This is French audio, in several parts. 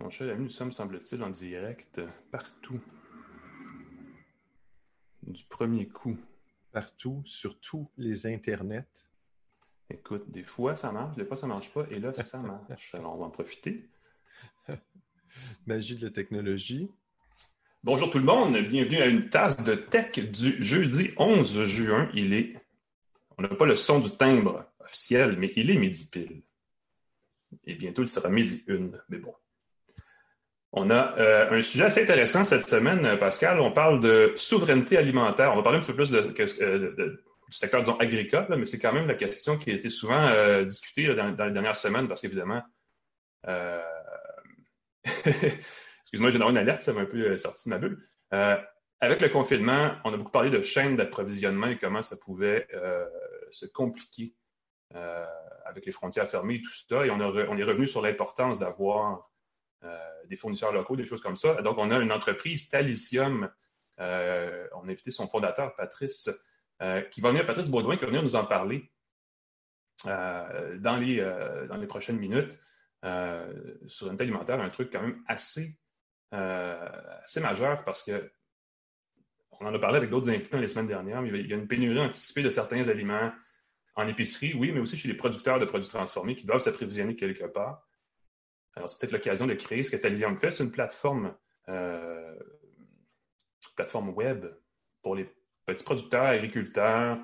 Mon cher ami, nous sommes, semble-t-il, en direct partout. Du premier coup. Partout, sur tous les internets. Écoute, des fois ça marche, des fois ça marche pas, et là ça marche. Alors on va en profiter. Magie de la technologie. Bonjour tout le monde, bienvenue à une tasse de tech du jeudi 11 juin. Il est, on n'a pas le son du timbre officiel, mais il est midi pile. Et bientôt il sera midi une, mais bon. On a euh, un sujet assez intéressant cette semaine, Pascal. On parle de souveraineté alimentaire. On va parler un petit peu plus de, euh, du secteur disons, agricole, mais c'est quand même la question qui a été souvent euh, discutée dans, les dernières semaines parce qu'évidemment, excuse-moi, j'ai une alerte, ça m'a un peu sorti de ma bulle. avec le confinement, on a beaucoup parlé de chaînes d'approvisionnement et comment ça pouvait se compliquer avec les frontières fermées et tout ça. Et on, on est revenu sur l'importance d'avoir euh, des fournisseurs locaux, des choses comme ça. Donc, on a une entreprise, Talicium. Euh, on a invité son fondateur, Patrice, euh, qui va venir, Patrice Baudouin, qui va venir nous en parler dans, les, dans prochaines minutes sur une alimentaire, un truc quand même assez, majeur parce que on en a parlé avec d'autres invités les semaines dernières, mais il y a une pénurie anticipée de certains aliments en épicerie, oui, mais aussi chez les producteurs de produits transformés qui doivent s'approvisionner quelque part. Alors, c'est peut-être l'occasion de créer ce que Talium fait. C'est une plateforme, euh, plateforme web pour les petits producteurs, agriculteurs,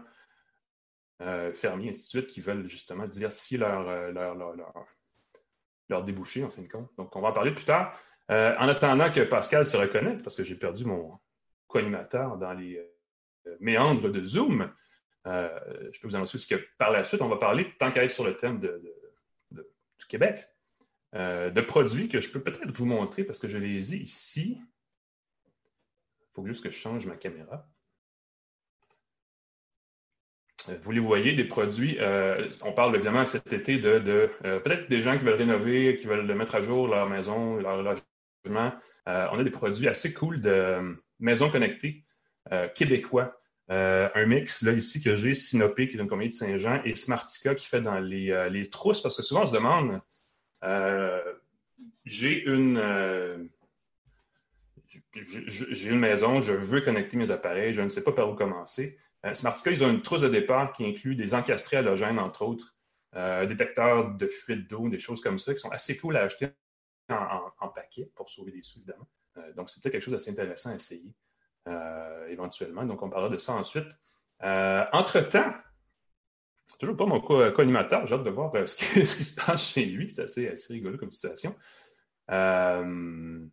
euh, fermiers, ainsi de suite, qui veulent justement diversifier leur, euh, leur, leur, débouchés, en fin de compte. Donc, on va en parler plus tard. en attendant que Pascal se reconnecte, parce que j'ai perdu mon co-animateur dans les méandres de Zoom, je peux vous annoncer que par la suite, on va parler, tant qu'à être sur le thème de, du Québec, euh, de produits que je peux peut-être vous montrer parce que je les ai ici. Il faut juste que je change ma caméra. Euh, vous les voyez, des produits, euh, on parle évidemment cet été de, peut-être des gens qui veulent rénover, qui veulent mettre à jour leur maison, leur logement. on a des produits assez cool de maisons connectées québécois. un mix là ici que j'ai, Sinopé qui est une compagnie de Saint-Jean et Smartica qui fait dans les, les trousses parce que souvent on se demande j'ai une, euh, j'ai une maison, je veux connecter mes appareils, je ne sais pas par où commencer. Euh, Smartica, ils ont une trousse de départ qui inclut des encastrés halogènes, entre autres, détecteurs de fuite d'eau, des choses comme ça, qui sont assez cool à acheter en, paquet pour sauver des sous, évidemment. donc, c'est peut-être quelque chose d'assez intéressant à essayer éventuellement. Donc, on parlera de ça ensuite. Entre-temps, toujours pas mon co-animateur. J'ai hâte de voir euh, ce, qui, se passe chez lui. C'est assez, rigolo comme situation. Euh,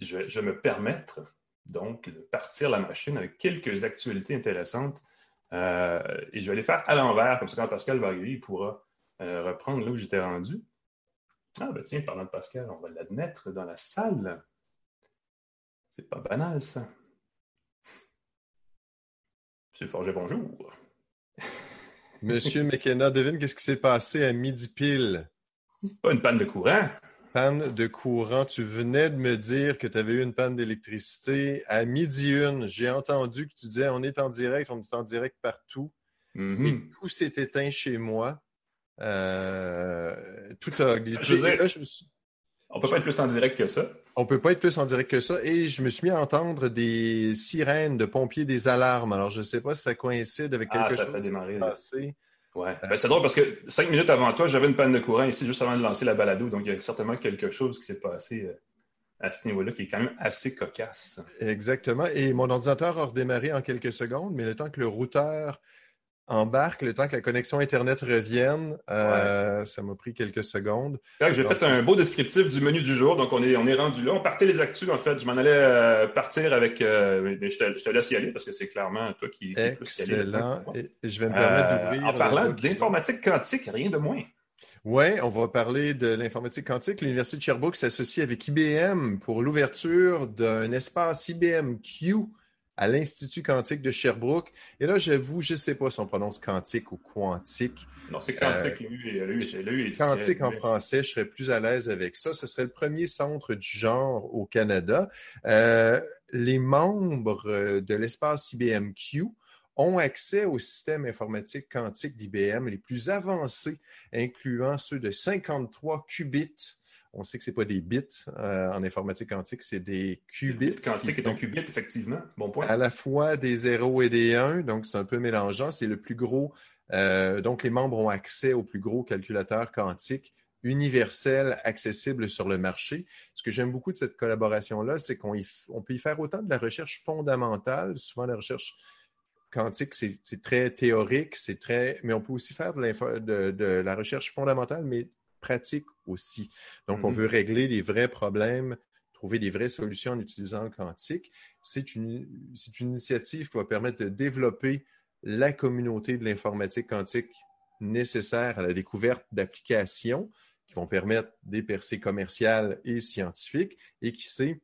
je, vais me permettre donc de partir la machine avec quelques actualités intéressantes. Euh, et je vais les faire à l'envers, comme ça quand Pascal va arriver, il pourra reprendre là où j'étais rendu. Ah ben tiens, parlant de Pascal, on va l'admettre dans la salle. C'est pas banal ça. Monsieur Forget, bonjour. Monsieur McKenna, devine qu'est-ce qui s'est passé à midi pile? Pas une panne de courant. Panne de courant. Tu venais de me dire que tu avais eu une panne d'électricité à midi une. J'ai entendu que tu disais on est en direct, on est en direct partout. Mm-hmm. Et tout s'est éteint chez moi. Euh, tout a glitché. On peut pas être plus en direct que ça. On peut pas être plus en direct que ça. Et je me suis mis à entendre des sirènes de pompiers, des alarmes. Alors, je ne sais pas si ça coïncide avec quelque ah, ça chose fait démarrer, passé. Ouais. Ben, c'est drôle parce que cinq minutes avant toi, j'avais une panne de courant ici juste avant de lancer la balado. Donc, il y a certainement quelque chose qui s'est passé euh, à ce niveau-là qui est quand même assez cocasse. Exactement. Et mon ordinateur a redémarré en quelques secondes, mais le temps que le routeur embarque le temps que la connexion Internet revienne. Euh, ça m'a pris quelques secondes. J'ai fait un beau descriptif du menu du jour. Donc, on est, on est rendu là. On partait les actus, en fait. Je m'en allais euh, partir avec. Euh, je, te, laisse y aller parce que c'est clairement toi qui, es plus Excellent. Et je vais me permettre d'ouvrir. En parlant d'informatique quantique, rien de moins. Oui, on va parler de l'informatique quantique. L'Université de Sherbrooke s'associe avec IBM pour l'ouverture d'un espace IBM Q à l'Institut quantique de Sherbrooke. Et là, j'avoue, je ne sais pas si on prononce quantique ou quantique. Non, c'est quantique, euh, lui, c'est lui. Quantique en français, je serais plus à l'aise avec ça. Ce serait le premier centre du genre au Canada. Euh, les membres euh, de l'espace IBMQ ont accès au système informatique quantique d'IBM les plus avancés, incluant ceux de 53 qubits On sait que ce n'est pas des bits euh, en informatique quantique, c'est des qubits. Le quantique est un qubit, effectivement. Bon point. À la fois des 0 et des 1, donc c'est un peu mélangeant. C'est le plus gros. Euh, donc, les membres ont accès au plus gros calculateur quantique universel, accessible sur le marché. Ce que j'aime beaucoup de cette collaboration-là, c'est qu'on peut y faire autant de la recherche fondamentale. Souvent, la recherche quantique, c'est très théorique, c'est très, mais on peut aussi faire de, la recherche fondamentale, mais pratique aussi. Donc, on mm-hmm. veut régler les vrais problèmes, trouver des vraies solutions en utilisant le quantique. C'est une, une initiative qui va permettre de développer la communauté de l'informatique quantique nécessaire à la découverte d'applications qui vont permettre des percées commerciales et scientifiques et qui sait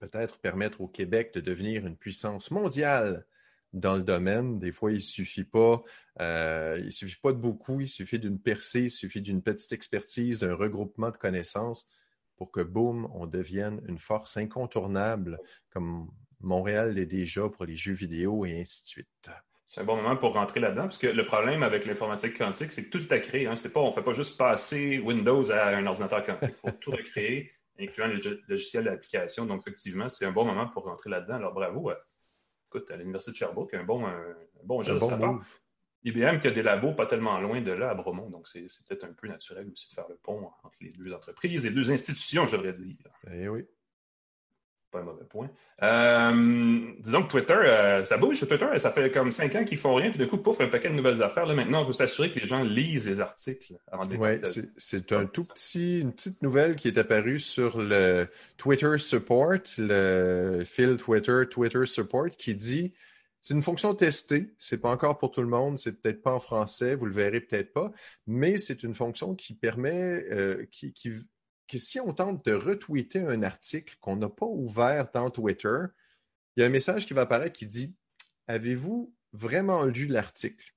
peut-être permettre au Québec de devenir une puissance mondiale dans le domaine. Des fois, il suffit pas, euh, il suffit pas de beaucoup, il suffit d'une percée, il suffit d'une petite expertise, d'un regroupement de connaissances pour que, boum, on devienne une force incontournable comme Montréal l'est déjà pour les jeux vidéo et ainsi de suite. C'est un bon moment pour rentrer là-dedans, parce que le problème avec l'informatique quantique, c'est que tout est à créer. Hein. C'est pas, on ne fait pas juste passer Windows à un ordinateur quantique. Il faut tout recréer, incluant les logiciels d'application. Donc, effectivement, c'est un bon moment pour rentrer là-dedans. Alors, bravo. Écoute, à l'Université de Sherbrooke, un bon, un, bon geste de sa IBM qui a des labos pas tellement loin de là à Bromont, donc c'est peut-être un peu naturel aussi de faire le pont entre les deux entreprises, les deux institutions, je devrais dire. Eh oui pas un mauvais point. Euh, disons que Twitter, euh, ça bouge Twitter. Ça fait comme cinq ans qu'ils font rien, puis de coup, pouf, un paquet de nouvelles affaires. Là, maintenant, on veut s'assurer que les gens lisent les articles avant de les Oui, c'est un tout petit, une petite nouvelle qui est apparue sur le Twitter Support, le fil Twitter, Twitter Support, qui dit c'est une fonction testée, c'est pas encore pour tout le monde, c'est peut-être pas en français, vous le verrez peut-être pas, mais c'est une fonction qui permet, euh, qui, qui que si on tente de retweeter un article qu'on n'a pas ouvert dans Twitter, il y a un message qui va apparaître qui dit Avez-vous vraiment lu l'article?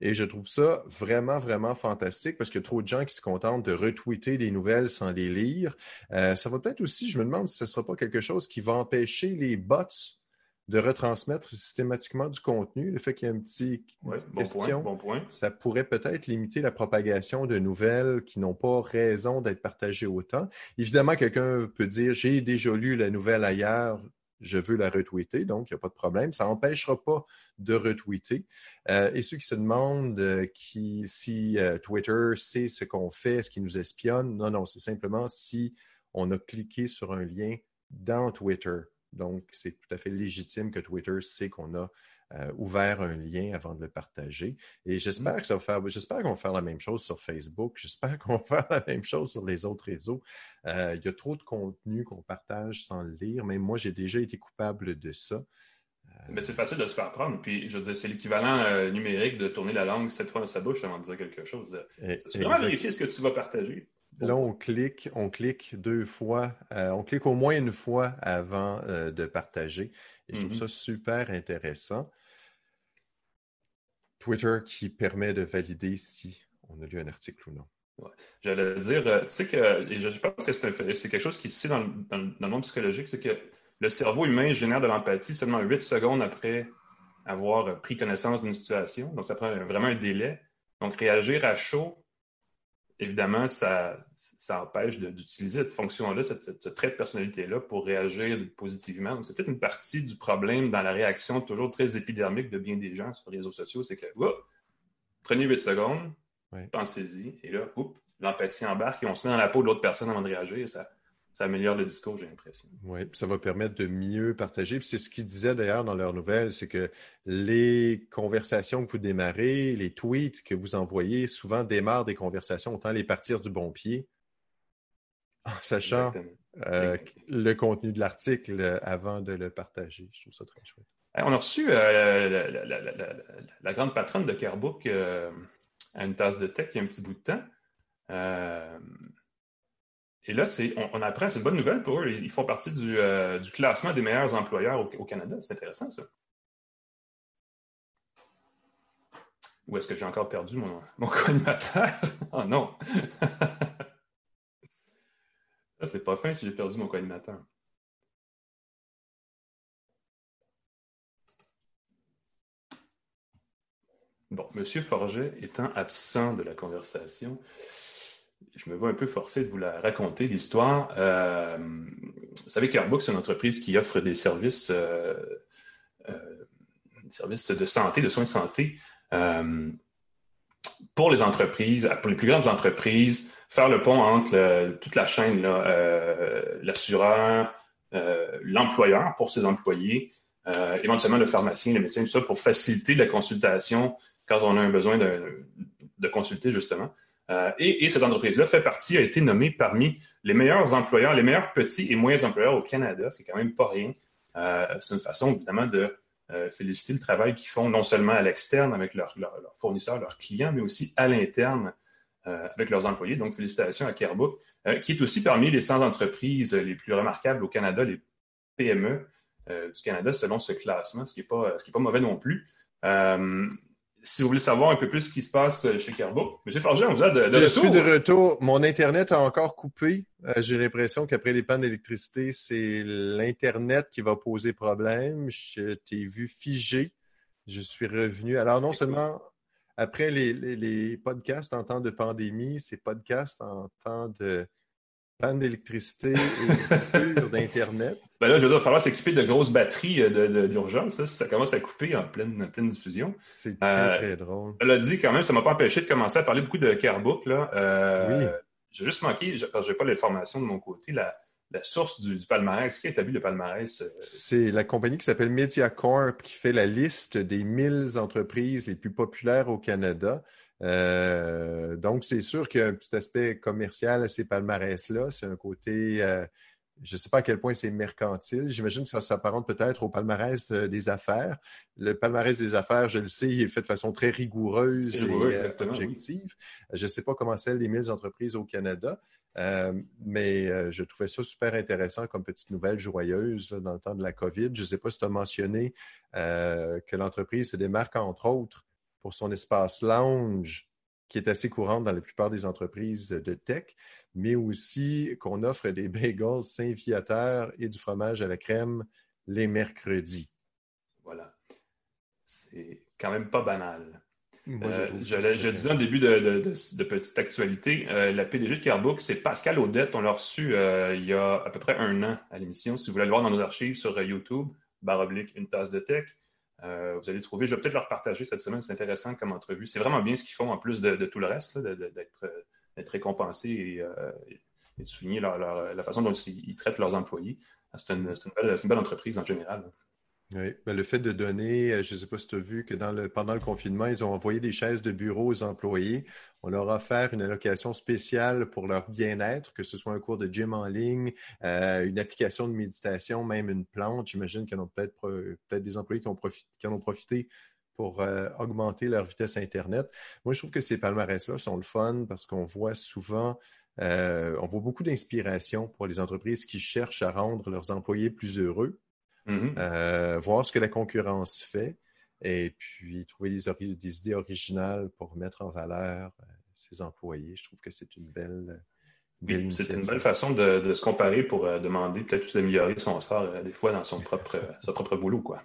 Et je trouve ça vraiment, vraiment fantastique parce qu'il y a trop de gens qui se contentent de retweeter des nouvelles sans les lire. Euh, ça va peut-être aussi, je me demande si ce ne sera pas quelque chose qui va empêcher les bots de retransmettre systématiquement du contenu. Le fait qu'il y ait un petit question, ça pourrait peut-être limiter la propagation de nouvelles qui n'ont pas raison d'être partagées autant. Évidemment, quelqu'un peut dire j'ai déjà lu la nouvelle ailleurs, je veux la retweeter, donc il n'y a pas de problème. Ça n'empêchera pas de retweeter. Euh, et ceux qui se demandent euh, qui, si euh, Twitter sait ce qu'on fait, est-ce qu'il nous espionne, non, non, c'est simplement si on a cliqué sur un lien dans Twitter. Donc, c'est tout à fait légitime que Twitter sait qu'on a euh, ouvert un lien avant de le partager. Et j'espère mm. que ça va faire, j'espère qu'on va faire la même chose sur Facebook. J'espère qu'on va faire la même chose sur les autres réseaux. Euh, il y a trop de contenu qu'on partage sans le lire. Même moi, j'ai déjà été coupable de ça. Euh, Mais c'est facile de se faire prendre. Puis, je veux dire, c'est l'équivalent numérique de tourner la langue cette fois dans sa bouche avant de dire quelque chose. Tu vraiment vérifier ce que tu vas partager. Là, on clique, on clique deux fois, euh, on clique au moins une fois avant euh, de partager. Et je trouve mm-hmm. ça super intéressant. Twitter qui permet de valider si on a lu un article ou non. J'allais dire, euh, tu sais que, je pense que c'est quelque chose qui se sait dans, le monde psychologique, c'est que le cerveau humain génère de l'empathie seulement huit secondes après avoir pris connaissance d'une situation. Donc, ça prend vraiment un délai. Donc, réagir à chaud, évidemment, ça, ça empêche d'utiliser cette fonction-là, cette, trait de personnalité-là pour réagir positivement. Donc, c'est peut-être une partie du problème dans la réaction toujours très épidermique de bien des gens sur les réseaux sociaux, c'est que, prenez 8 secondes, pensez-y, et là, l'empathie embarque et on se met dans la peau de l'autre personne avant de réagir. Ça, ça améliore le discours, j'ai l'impression. Oui, ça va permettre de mieux partager. c'est ce qu'ils disaient d'ailleurs dans leur nouvelle, c'est que les conversations que vous démarrez, les tweets que vous envoyez, souvent démarrent des conversations, autant les partir du bon pied, en sachant euh, le contenu de l'article avant de le partager. Je trouve ça très chouette. On a reçu euh, la, grande patronne de Carbook euh, à une tasse de tech il y a un petit bout de temps. Et là, on, on, apprend, c'est une bonne nouvelle pour eux. Ils font partie du, euh, classement des meilleurs employeurs au, Canada. C'est intéressant, ça. Ou est-ce que j'ai encore perdu mon, mon co-animateur? oh non! ça, c'est pas fin si j'ai perdu mon co-animateur. Bon, M. Forget étant absent de la conversation, je me vois un peu forcé de vous la raconter, l'histoire. vous savez qu'Airbook, c'est une entreprise qui offre des services, des services de santé, de soins de santé pour les entreprises, pour les plus grandes entreprises, faire le pont entre toute la chaîne, l'assureur, l'employeur pour ses employés, euh, éventuellement le pharmacien, le médecin, tout ça, pour faciliter la consultation quand on a un besoin de, consulter, justement. Euh, et, cette entreprise-là fait partie, a été nommée parmi les meilleurs employeurs, les meilleurs petits et moyens employeurs au Canada, ce qui est quand même pas rien. Euh, c'est une façon, évidemment, de féliciter le travail qu'ils font non seulement à l'externe avec leurs fournisseurs, leurs clients, mais aussi à l'interne avec leurs employés. Donc, félicitations à Carebook, qui est aussi parmi les 100 entreprises les plus remarquables au Canada, les PME. Euh, du Canada selon ce classement, ce qui n'est pas, pas mauvais non plus. Euh, si vous voulez savoir un peu plus ce qui se passe chez Carbo, M. Fargeon, vous êtes de, Je suis de retour. Mon Internet a encore coupé. Euh, j'ai l'impression qu'après les pannes d'électricité, c'est l'Internet qui va poser problème. Je t'ai vu figé. Je suis revenu. Alors, non seulement après les, les podcasts en temps de pandémie, ces podcasts en temps de panne d'électricité et d'Internet. Ben là, je veux dire, il va falloir s'équiper de grosses batteries euh, d'urgence. si ça commence à couper en pleine, pleine diffusion. C'est très, euh, très drôle. Elle a dit quand même, ça ne m'a pas empêché de commencer à parler beaucoup de Carbook. Là. Euh, oui. J'ai juste manqué, parce que je n'ai pas l'information de mon côté, la, la source du, palmarès. Qui a établi le palmarès? C'est la compagnie qui s'appelle MediaCorp qui fait la liste des 1000 entreprises les plus populaires au Canada. Euh, donc, c'est sûr qu'il y a un petit aspect commercial à ces palmarès-là. C'est un côté, euh, je ne sais pas à quel point c'est mercantile. J'imagine que ça s'apparente peut-être au palmarès euh, des affaires. Le palmarès des affaires, je le sais, il est fait de façon très rigoureuse et objective. Je ne sais pas comment c'est les 1000 entreprises au Canada. mais je trouvais ça super intéressant comme petite nouvelle joyeuse dans le temps de la COVID. Je ne sais pas si tu as mentionné que l'entreprise se démarque, entre autres, pour son espace lounge, qui est assez courant dans la plupart des entreprises de tech, mais aussi qu'on offre des bagels Saint-Viateur et du fromage à la crème les mercredis. Voilà. C'est quand même pas banal. Euh, je, disais en début de, petite actualité, euh, la PDG de Carbook, c'est Pascal Audette. On l'a reçu euh, il y a à peu près un an à l'émission. Si vous voulez le voir dans nos archives sur YouTube, barre oblique, une tasse de tech. Euh, vous allez trouver, je vais peut-être leur partager cette semaine, c'est intéressant comme entrevue. C'est vraiment bien ce qu'ils font en plus de, tout le reste, euh, d'être récompensés et, euh, de souligner la façon dont ils, traitent leurs employés. C'est une, belle entreprise en général. Oui, ben, le fait de donner, euh, je ne sais pas si tu as vu que pendant le confinement, ils ont envoyé des chaises de bureau aux employés. On leur a offert une allocation spéciale pour leur bien-être, que ce soit un cours de gym en ligne, euh, une application de méditation, même une plante. J'imagine qu'il y en a peut-être peut des employés qui en ont profité pour euh, augmenter leur vitesse Internet. Moi, je trouve que ces palmarès-là sont le fun parce qu'on voit souvent, on voit beaucoup d'inspiration pour les entreprises qui cherchent à rendre leurs employés plus heureux. Mm-hmm. Euh, voir ce que la concurrence fait et puis trouver des, idées originales pour mettre en valeur euh, ses employés. Je trouve que c'est une belle. c'est une belle façon de, se comparer pour euh, demander peut-être d'améliorer son sort des fois dans son propre, son propre boulot. Quoi.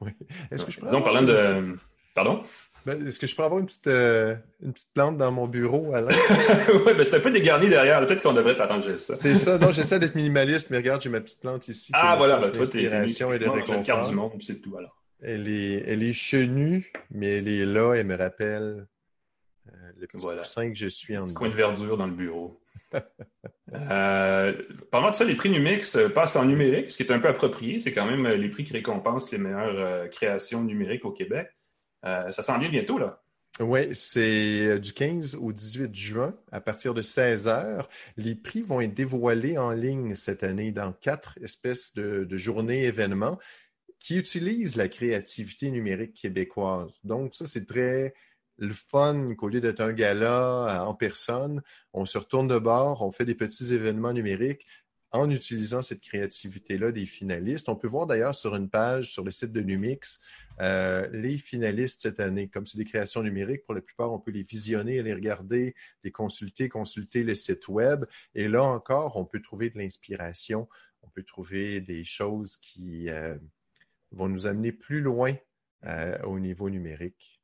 oui. Est-ce que je peux parlant de. Pardon? Ben, est-ce que je peux avoir une petite, euh, une petite plante dans mon bureau, Alain? oui, ben c'est un peu dégarni derrière. Peut-être qu'on devrait t'arranger ça. c'est ça. Non, j'essaie d'être minimaliste, mais regarde, j'ai ma petite plante ici. Ah, voilà. Ben, toi, t'es et de réconfort. carte du monde, c'est tout, alors. Elle est, elle est chenue, mais elle est là. Elle me rappelle euh, le petit voilà. que je suis en coin de verdure dans le bureau. euh, pendant de ça, les prix Numix passent en numérique, ce qui est un peu approprié. C'est quand même les prix qui récompensent les meilleures euh, créations numériques au Québec. Euh, ça s'en bientôt, là. Oui, c'est euh, du 15 au 18 juin à partir de 16 heures. Les prix vont être dévoilés en ligne cette année dans quatre espèces de, journées événements qui utilisent la créativité numérique québécoise. Donc, ça, c'est très le fun qu'au lieu d'être un gala en personne, on se retourne de bord, on fait des petits événements numériques en utilisant cette créativité-là des finalistes. On peut voir d'ailleurs sur une page sur le site de Numix euh, les finalistes cette année. Comme c'est des créations numériques, pour la plupart, on peut les visionner, les regarder, les consulter, consulter le site web. Et là encore, on peut trouver de l'inspiration, on peut trouver des choses qui euh, vont nous amener plus loin euh, au niveau numérique.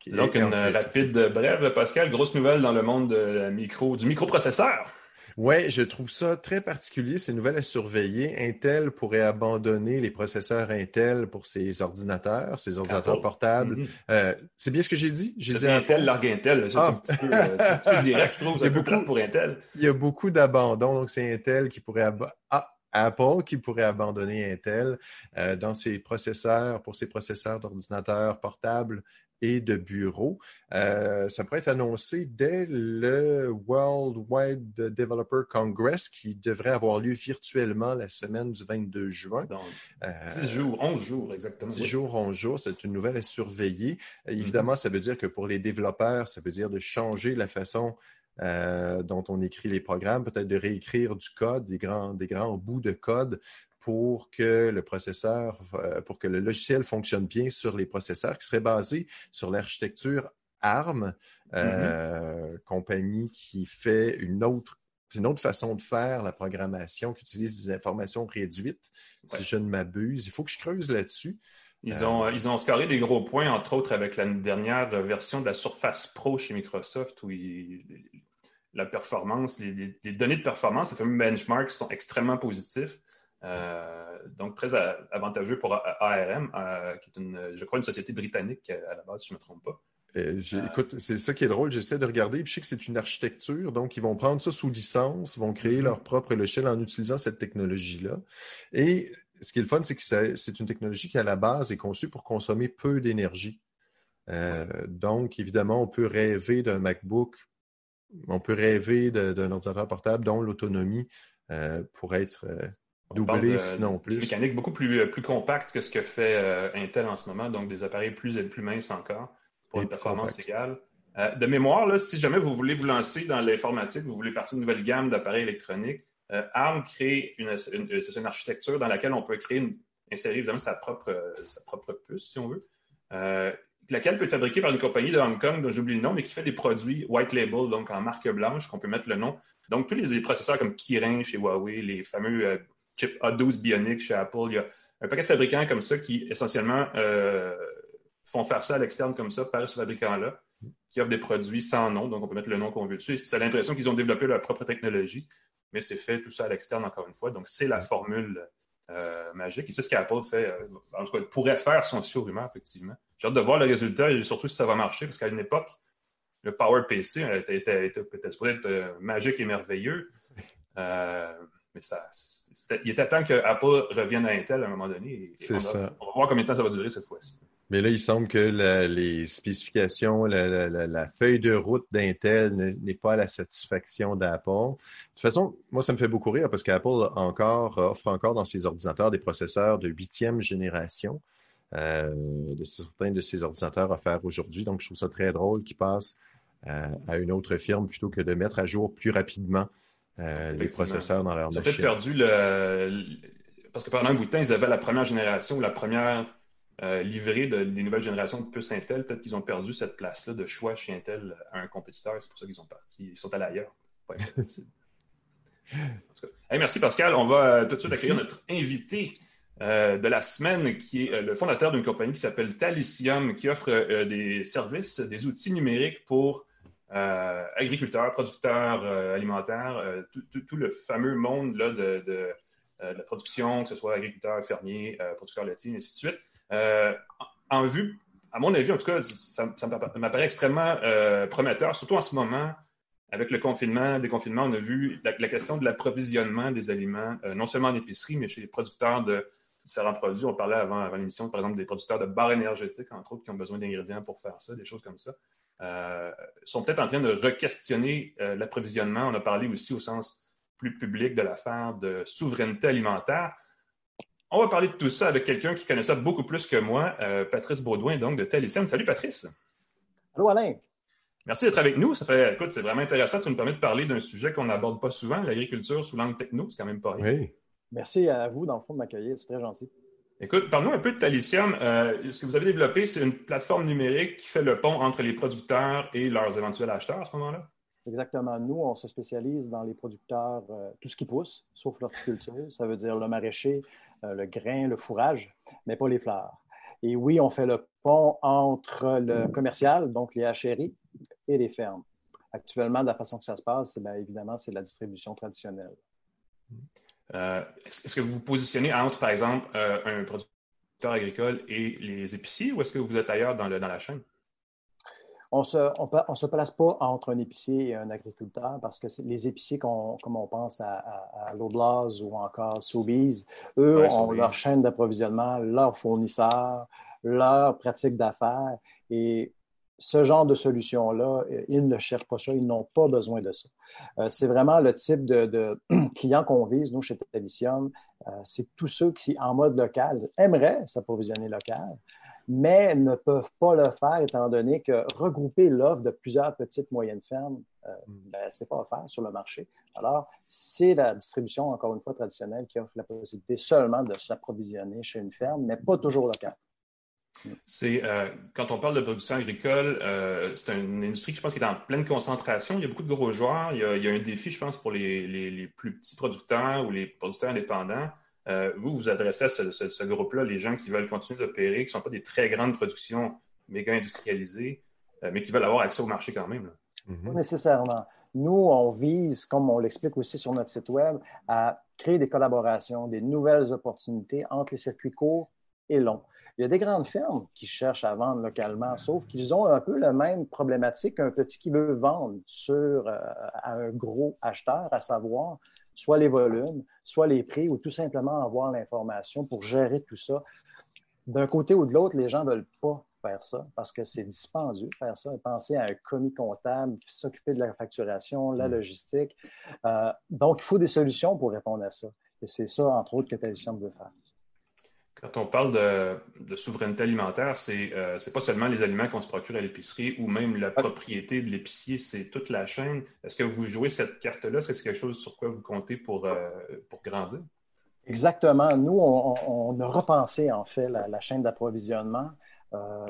C'est donc une rapide brève, Pascal. Grosse nouvelle dans le monde de micro, du microprocesseur. Oui, je trouve ça très particulier, ces nouvelles à surveiller. Intel pourrait abandonner les processeurs Intel pour ses ordinateurs, ses ordinateurs portables. Mm-hmm. Euh, c'est bien ce que j'ai dit? J'ai dit Intel, largue Intel. C'est ah. un, petit peu, euh, direct, je trouve. Il y a beaucoup pour Intel. Il y a beaucoup d'abandon, donc c'est Intel qui pourrait ah, Apple qui pourrait abandonner Intel euh, dans ses processeurs, pour ses processeurs d'ordinateurs portables et de bureaux. Euh, ça pourrait être annoncé dès le World Wide Developer Congress qui devrait avoir lieu virtuellement la semaine du 22 juin. Donc, 10 euh, jours, 11 jours exactement. 10 jours, 11 jours, c'est une nouvelle à surveiller. Euh, évidemment, ça veut dire que pour les développeurs, ça veut dire de changer la façon dont on écrit les programmes, peut-être de réécrire du code, des grands, des grands bouts de code pour que le processeur, euh, pour que le logiciel fonctionne bien sur les processeurs, qui serait basé sur l'architecture ARM, euh, mm-hmm. compagnie qui fait une autre une autre façon de faire la programmation qui utilise des informations réduites, si je ne m'abuse. Il faut que je creuse là-dessus. Ils ont, euh, ils ont scoré des gros points, entre autres avec la dernière version de la Surface Pro chez Microsoft, où la performance, les, les, données de performance, ces fameux benchmarks sont extrêmement positifs. Euh, donc, très avantageux pour ARM, euh, qui est, une, je crois, une société britannique à la base, si je ne me trompe pas. Euh, écoute, c'est ça qui est drôle, j'essaie de regarder, puis je sais que c'est une architecture, donc ils vont prendre ça sous licence, vont créer mm-hmm. leur propre logiciel en utilisant cette technologie-là. Et ce qui est le fun, c'est que c'est une technologie qui, à la base, est conçue pour consommer peu d'énergie. donc, évidemment, on peut rêver d'un MacBook, on peut rêver d'un ordinateur portable dont l'autonomie pourrait être Doubler, sinon plus. Mécanique beaucoup plus, euh, plus compacte que ce que fait euh, Intel en ce moment, donc des appareils plus, plus minces encore pour une performance égale. Euh, de mémoire, là, si jamais vous voulez vous lancer dans l'informatique, vous voulez partir d'une nouvelle gamme d'appareils électroniques, ARM crée une, une architecture dans laquelle on peut créer une, insérer évidemment sa propre, sa propre puce, si on veut, laquelle peut être fabriquée par une compagnie de Hong Kong dont j'oublie le nom, mais qui fait des produits white label, donc en marque blanche, qu'on peut mettre le nom. Donc, tous les, processeurs comme Kirin chez Huawei, les fameux chip A12 Bionic chez Apple. Il y a un paquet de fabricants comme ça qui, essentiellement, euh, font faire ça à l'externe comme ça par ce fabricant-là, qui offre des produits sans nom, donc on peut mettre le nom qu'on veut dessus. Et ça a l'impression qu'ils ont développé leur propre technologie, mais c'est fait tout ça à l'externe, encore une fois. Donc, c'est la formule euh, magique. Et c'est ce qu'Apple fait, euh, en tout cas, pourrait faire son rumeur, effectivement. J'ai hâte de voir le résultat et surtout si ça va marcher, parce qu'à une époque, le Power PC était, était, était, supposé être magique et merveilleux. mais ça, il était temps que Apple revienne à Intel à un moment donné. C'est ça. On va voir combien de temps ça va durer cette fois-ci. Mais là, il semble que les spécifications, la, feuille de route d'Intel n'est pas à la satisfaction d'Apple. De toute façon, moi, ça me fait beaucoup rire parce qu'Apple encore, offre encore dans ses ordinateurs des processeurs de huitième génération. Euh, de certains de ses ordinateurs offerts aujourd'hui. Donc, je trouve ça très drôle qu'ils passent euh, à une autre firme plutôt que de mettre à jour plus rapidement euh, les processeurs dans leur machine. Ils ont peut-être perdu le... Parce que pendant un bout de temps, ils avaient la première génération, la première euh, livrée des nouvelles générations de puces Intel. Peut-être qu'ils ont perdu cette place-là de choix chez Intel à un compétiteur. C'est pour ça qu'ils sont partis. Ils sont allés ailleurs. merci Pascal. On va euh, tout de suite accueillir notre invité de la semaine, qui est le fondateur d'une compagnie qui s'appelle Talicium, qui offre des services, des outils numériques pour agriculteurs, producteurs euh, alimentaires, euh, tout, le fameux monde là, de, la production, que ce soit agriculteurs, fermiers, producteurs laitiers, et ainsi de suite. En, vue, à mon avis, en tout cas, ça, m'apparaît extrêmement prometteur, surtout en ce moment, avec le confinement, déconfinement, on a vu la, question de l'approvisionnement des aliments, non seulement en épicerie, mais chez les producteurs de différents produits. On parlait avant, avant l'émission, par exemple, des producteurs de barres énergétiques, entre autres, qui ont besoin d'ingrédients pour faire ça, des choses comme ça. Euh, sont peut-être en train de re-questionner euh, l'approvisionnement. On a parlé aussi au sens plus public de l'affaire de souveraineté alimentaire. On va parler de tout ça avec quelqu'un qui connaît ça beaucoup plus que moi, euh, Patrice Baudouin, donc de Talisium. Salut Patrice. Allô Alain. Merci d'être avec nous. Ça fait, écoute, c'est vraiment intéressant. Ça nous permet de parler d'un sujet qu'on n'aborde pas souvent, l'agriculture sous l'angle techno. C'est quand même pas rien. Oui. Merci à vous, dans le fond, de m'accueillir. C'est très gentil. Écoute, parle-nous un peu de Talicium. Euh, ce que vous avez développé, c'est une plateforme numérique qui fait le pont entre les producteurs et leurs éventuels acheteurs à ce moment-là? Exactement. Nous, on se spécialise dans les producteurs, euh, tout ce qui pousse, sauf l'horticulture. Ça veut dire le maraîcher, euh, le grain, le fourrage, mais pas les fleurs. Et oui, on fait le pont entre le commercial, donc les HRI, et les fermes. Actuellement, de la façon que ça se passe, bien, évidemment, c'est la distribution traditionnelle. Euh, est-ce que vous vous positionnez entre, par exemple, euh, un producteur agricole et les épiciers ou est-ce que vous êtes ailleurs dans, la chaîne? On ne se, place pas entre un épicier et un agriculteur parce que les épiciers, comme on pense à, à, ou encore Sobeys, eux ont leur chaîne d'approvisionnement, leurs fournisseurs, leur pratique d'affaires. Et ce genre de solution-là, euh, ils ne cherchent pas ça, ils n'ont pas besoin de ça. Euh, c'est vraiment le type de, client qu'on vise, nous, chez Telicium. Euh, c'est tous ceux qui, en mode local, aimeraient s'approvisionner local, mais ne peuvent pas le faire étant donné que regrouper l'offre de plusieurs petites moyennes fermes, mm. ben, ce n'est pas offert sur le marché. Alors, c'est la distribution, encore une fois, traditionnelle qui offre la possibilité seulement de s'approvisionner chez une ferme, mais pas toujours local. C'est euh, quand on parle de production agricole, euh, c'est une industrie qui je pense qui est en pleine concentration. Il y a beaucoup de gros joueurs. Il y a, un défi, je pense, pour les, plus petits producteurs ou les producteurs indépendants. Euh, vous, vous adressez à ce, groupe-là, les gens qui veulent continuer d'opérer, qui ne sont pas des très grandes productions méga industrialisées, mais qui veulent avoir accès au marché quand même. Pas nécessairement. Nous, on vise, comme on l'explique aussi sur notre site Web, à créer des collaborations, des nouvelles opportunités entre les circuits courts et longs. Il y a des grandes fermes qui cherchent à vendre localement, sauf qu'ils ont un peu la même problématique qu'un petit qui veut vendre sur, euh, à un gros acheteur, à savoir soit les volumes, soit les prix, ou tout simplement avoir l'information pour gérer tout ça. D'un côté ou de l'autre, les gens ne veulent pas faire ça parce que c'est dispendieux faire ça. Penser à un commis comptable, s'occuper de la facturation, la mm. logistique. Euh, donc, il faut des solutions pour répondre à ça. Et c'est ça, entre autres, que Telicium veut faire. Quand on parle de, souveraineté alimentaire, c'est n'est euh, pas seulement les aliments qu'on se procure à l'épicerie ou même la propriété de l'épicier, c'est toute la chaîne. Est-ce que vous jouez cette carte-là? Est-ce que c'est quelque chose sur quoi vous comptez pour, euh, pour grandir? Exactement. Nous, on, a repensé en fait la, chaîne d'approvisionnement. Euh,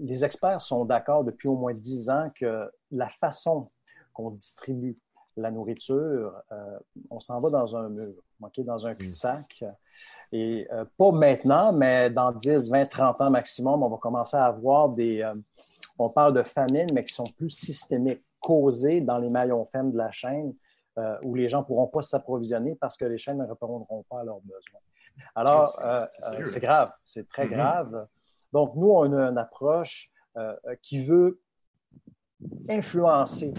les experts sont d'accord depuis au moins dix ans que la façon qu'on distribue la nourriture, on s'en va dans un mur, dans un cul-de-sac. Et euh, pas maintenant, mais dans 10, 20, 30 ans maximum, on va commencer à avoir des. Euh, on parle de famines, mais qui sont plus systémiques, causées dans les maillons faibles de la chaîne, euh, où les gens ne pourront pas s'approvisionner parce que les chaînes ne répondront pas à leurs besoins. Alors, c'est grave, c'est très mm-hmm. grave. Donc, nous, on a une approche qui veut influencer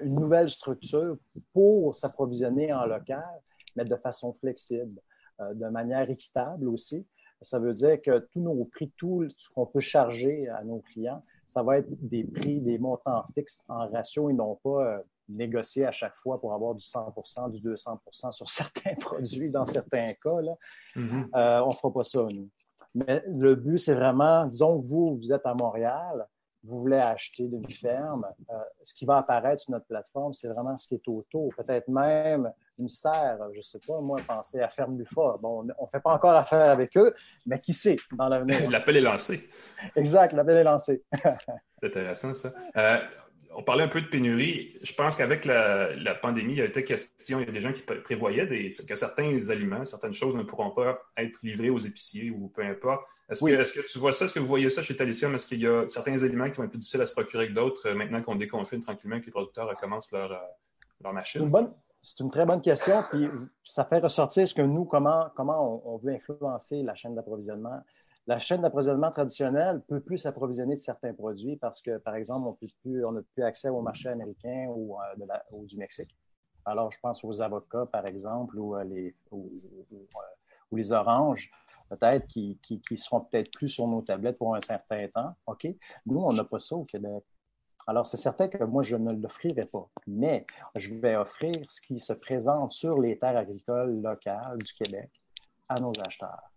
une nouvelle structure pour s'approvisionner en local, mais de façon flexible. Euh, de manière équitable aussi. Ça veut dire que tous nos prix, tout ce qu'on peut charger à nos clients, ça va être des prix, des montants fixes en ratio et non pas euh, négocier à chaque fois pour avoir du 100% du 200% sur certains produits dans certains cas. Là. Mm-hmm. Euh, on ne fera pas ça, nous. Mais le but, c'est vraiment, disons que vous, vous êtes à Montréal, vous voulez acheter d'une ferme, euh, ce qui va apparaître sur notre plateforme, c'est vraiment ce qui est autour. Peut-être même une serre, je ne sais pas, moi, penser à Ferme Lufa. Bon, on ne fait pas encore affaire avec eux, mais qui sait dans l'avenir? l'appel est lancé. Exact, l'appel est lancé. c'est intéressant, ça. Euh, on parlait un peu de pénurie. Je pense qu'avec la, pandémie, il y a été question, il y a des gens qui prévoyaient que certains aliments, certaines choses ne pourront pas être livrées aux épiciers ou peu importe. Est-ce que, tu vois ça? Est-ce que vous voyez ça chez Talisium? Est-ce qu'il y a certains aliments qui vont être plus difficiles à se procurer que d'autres euh, maintenant qu'on déconfine tranquillement et que les producteurs recommencent leur, euh, leur machine? C'est une, très bonne question. Puis ça fait ressortir ce que nous, comment, comment on veut influencer la chaîne d'approvisionnement. La chaîne d'approvisionnement traditionnelle peut plus s'approvisionner de certains produits parce que, par exemple, on n'a plus accès au marché américain ou, euh, du Mexique. Alors, je pense aux avocats, par exemple, ou, euh, les, ou, euh, les oranges, peut-être, qui, qui, seront peut-être plus sur nos tablettes pour un certain temps. OK? Nous, on n'a pas ça au Québec. Alors, c'est certain que moi, je ne l'offrirai pas, mais je vais offrir ce qui se présente sur les terres agricoles locales du Québec à nos acheteurs.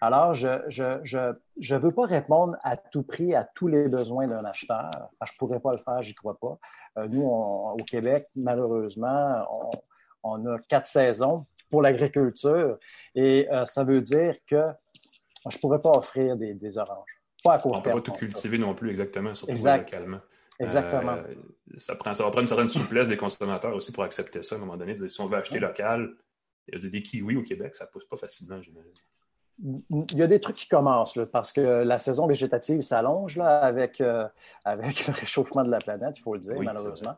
Alors, je ne je, je, veux pas répondre à tout prix à tous les besoins d'un acheteur. je ne pourrais pas le faire, j'y crois pas. Euh, nous, au Québec, malheureusement, on, a quatre saisons pour l'agriculture et euh, ça veut dire que je ne pourrais pas offrir des, oranges. Pas à court On ne peut pas tout cultiver non plus, exactement, surtout localement. Exactement. Euh, ça, prend, ça va prendre une certaine souplesse des consommateurs aussi pour accepter ça à un moment donné. si on veut acheter local, il y a des kiwis au Québec, ça ne pousse pas facilement, j'imagine. Il y a des trucs qui commencent parce que la saison végétative s'allonge avec, euh, avec le réchauffement de la planète, il faut le dire, malheureusement.